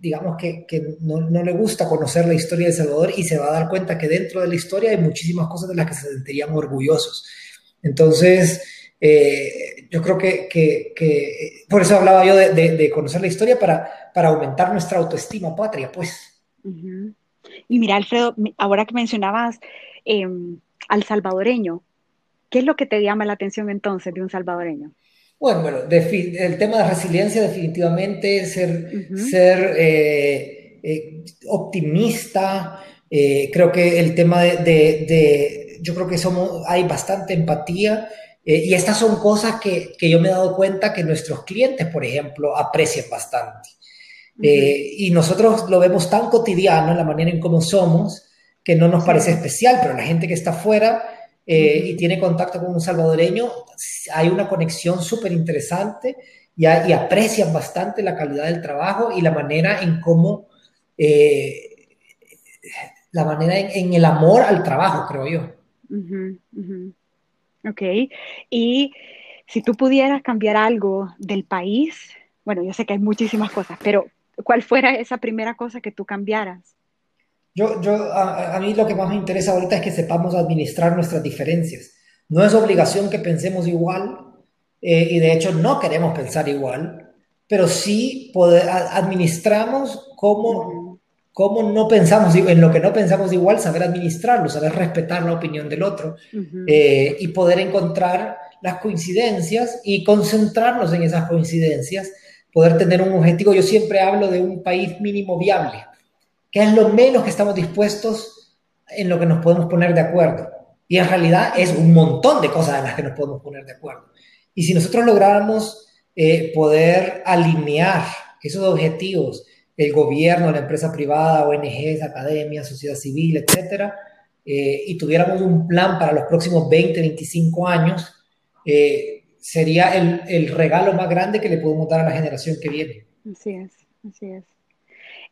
Speaker 1: digamos que, que no, no, le gusta conocer la historia de El Salvador y se va a dar cuenta que dentro de la historia hay muchísimas cosas de las que se sentirían orgullosos. Entonces, eh, yo creo que, que, que, por eso hablaba yo de, de, de, conocer la historia para, para aumentar nuestra autoestima patria, pues.
Speaker 2: Uh -huh. Y mira, Alfredo, ahora que mencionabas eh, al salvadoreño, ¿Qué es lo que te llama la atención entonces de un salvadoreño?
Speaker 1: Bueno, bueno el tema de resiliencia definitivamente, ser, uh -huh. ser eh, eh, optimista, eh, creo que el tema de, de, de, yo creo que somos, hay bastante empatía y estas son cosas que, que, yo me he dado cuenta que nuestros clientes, por ejemplo, aprecian bastante. Uh -huh. y nosotros lo vemos tan cotidiano en la manera en cómo somos que no nos parece especial, pero la gente que está afuera eh, y tiene contacto con un salvadoreño, hay una conexión súper interesante y, y, aprecian bastante la calidad del trabajo y la manera en cómo, eh, la manera en, en, el amor al trabajo, creo yo.
Speaker 2: Uh uh -huh. Ok, y si tú pudieras cambiar algo del país, bueno, yo sé que hay muchísimas cosas, pero ¿cuál fuera esa primera cosa que tú cambiaras?
Speaker 1: Yo, yo a, a, mí lo que más me interesa ahorita es que sepamos administrar nuestras diferencias. No es obligación que pensemos igual, eh, y de hecho no queremos pensar igual, pero sí poder, administramos cómo, cómo no pensamos, en lo que no pensamos igual, saber administrarlo, saber respetar la opinión del otro uh -huh. eh, y poder encontrar las coincidencias y concentrarnos en esas coincidencias, poder tener un objetivo. Yo siempre hablo de un país mínimo viable que es lo menos que estamos dispuestos en lo que nos podemos poner de acuerdo. Y en realidad es un montón de cosas en las que nos podemos poner de acuerdo. Y si nosotros lográramos eh, poder alinear esos objetivos, el gobierno, la empresa privada, ONGs, academias, sociedad civil, etcétera, eh, y tuviéramos un plan para los próximos 20, 25 años, eh, sería el, el regalo más grande que le podemos dar a la generación que viene.
Speaker 2: Así es, así es.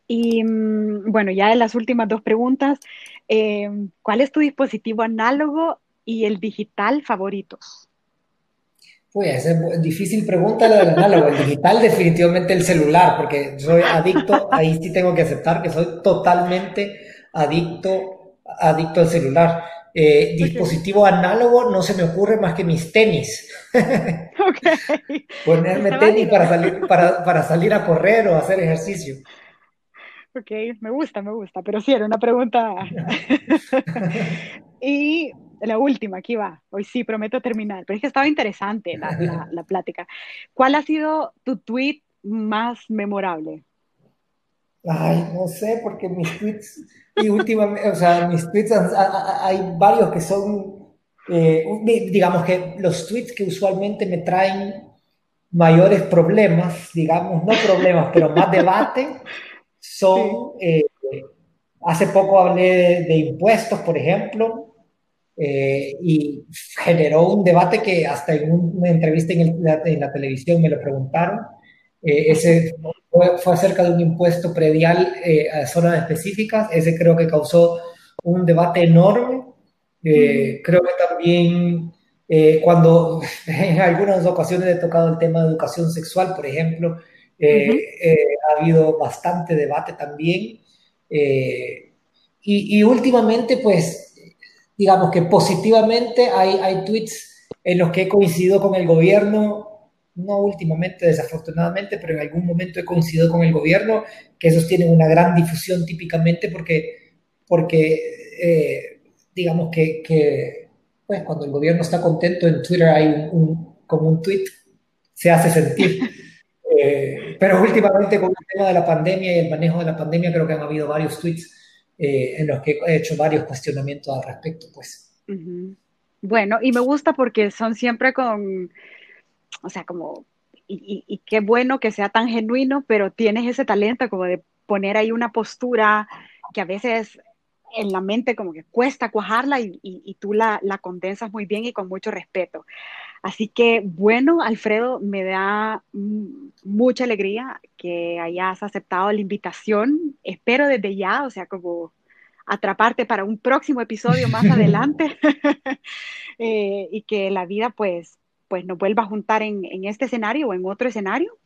Speaker 2: Y mm, bueno, ya en las últimas dos preguntas, eh, ¿cuál es tu dispositivo análogo y el digital favoritos?
Speaker 1: Pues es difícil pregunta la del análogo. El digital definitivamente el celular, porque soy adicto, ahí sí tengo que aceptar que soy totalmente adicto, adicto al celular. Eh, dispositivo análogo no se me ocurre más que mis tenis. [LAUGHS] Okay. Ponerme tenis para salir, para, para salir a correr o hacer ejercicio.
Speaker 2: Ok, me gusta, me gusta, pero sí, era una pregunta. [LAUGHS] y la última, aquí va. Hoy sí, prometo terminar, pero es que estaba interesante la, la, la plática. ¿Cuál ha sido tu tweet más memorable?
Speaker 1: Ay, no sé, porque mis tweets, y últimamente, o sea, mis tweets, hay varios que son, eh, digamos que los tweets que usualmente me traen mayores problemas, digamos, no problemas, pero más debate, [LAUGHS] son, eh, hace poco hablé de, de impuestos, por ejemplo, eh, y generó un debate que hasta en una entrevista en, el, en la televisión me lo preguntaron. Eh, ese fue, fue, acerca de un impuesto predial eh, a zonas específicas. Ese creo que causó un debate enorme. Mm. Creo que también cuando [LAUGHS] en algunas ocasiones he tocado el tema de educación sexual, por ejemplo, eh, uh -huh. eh, ha habido bastante debate también. Eh, y, y, últimamente, pues, digamos que positivamente hay, hay tweets en los que he coincidido con el gobierno no últimamente desafortunadamente, pero en algún momento he coincidido con el gobierno, que esos tienen una gran difusión típicamente porque, porque eh, digamos que, que, pues cuando el gobierno está contento en Twitter hay un, como un tweet, se hace sentir. [LAUGHS] Eh, pero últimamente con el tema de la pandemia y el manejo de la pandemia creo que han habido varios tweets eh, en los que he hecho varios cuestionamientos al respecto, pues.
Speaker 2: Bueno, y me gusta porque son siempre con, o sea, como, y, y, qué bueno que sea tan genuino, pero tienes ese talento como de poner ahí una postura que a veces en la mente como que cuesta cuajarla y, y tú la, la, condensas muy bien y con mucho respeto. Así que bueno, Alfredo, me da mucha alegría que hayas aceptado la invitación. Espero desde ya, o sea, como atraparte para un próximo episodio más [LAUGHS] adelante [LAUGHS] eh, y que la vida pues, pues nos vuelva a juntar en, en este escenario o en otro escenario.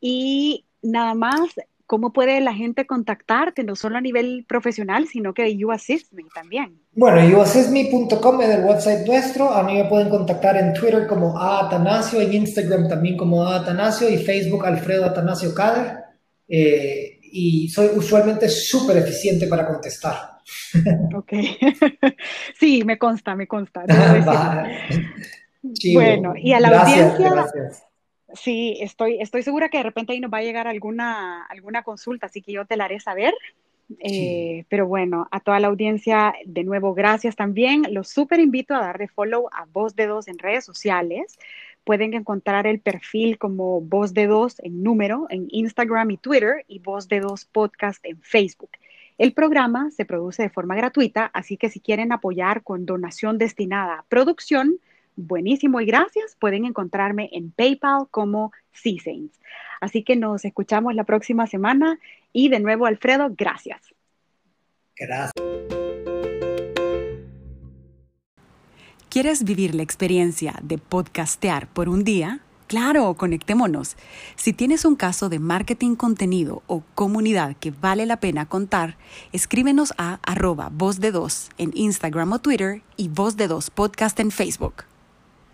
Speaker 2: Y nada más, ¿cómo puede la gente contactarte, no solo a nivel profesional, sino que You Assist Me también?
Speaker 1: Bueno, youassistme.com es el website nuestro. A mí me pueden contactar en Twitter como A Atanasio, en Instagram también como A Atanasio y Facebook Alfredo Atanasio Cader. Eh, y soy usualmente súper eficiente para contestar. [LAUGHS]
Speaker 2: Ok. [LAUGHS] sí, me consta, me consta. [LAUGHS] bueno, y a la audiencia. Sí, estoy, estoy segura que de repente ahí nos va a llegar alguna, alguna consulta, así que yo te la haré saber. Eh, pero bueno, a toda la audiencia, de nuevo, gracias también. Los súper invito a darle follow a Voz de Dos en redes sociales. Pueden encontrar el perfil como Voz de Dos en número en Instagram y Twitter y Voz de Dos Podcast en Facebook. El programa se produce de forma gratuita, así que si quieren apoyar con donación destinada a producción, buenísimo y gracias. Pueden encontrarme en PayPal como C-Saints. Así que nos escuchamos la próxima semana y de nuevo, Alfredo, gracias.
Speaker 1: Gracias.
Speaker 3: ¿Quieres vivir la experiencia de podcastear por un día? Claro, conectémonos. Si tienes un caso de marketing contenido o comunidad que vale la pena contar, escríbenos a arroba voz de dos en Instagram o Twitter y voz de dos podcast en Facebook.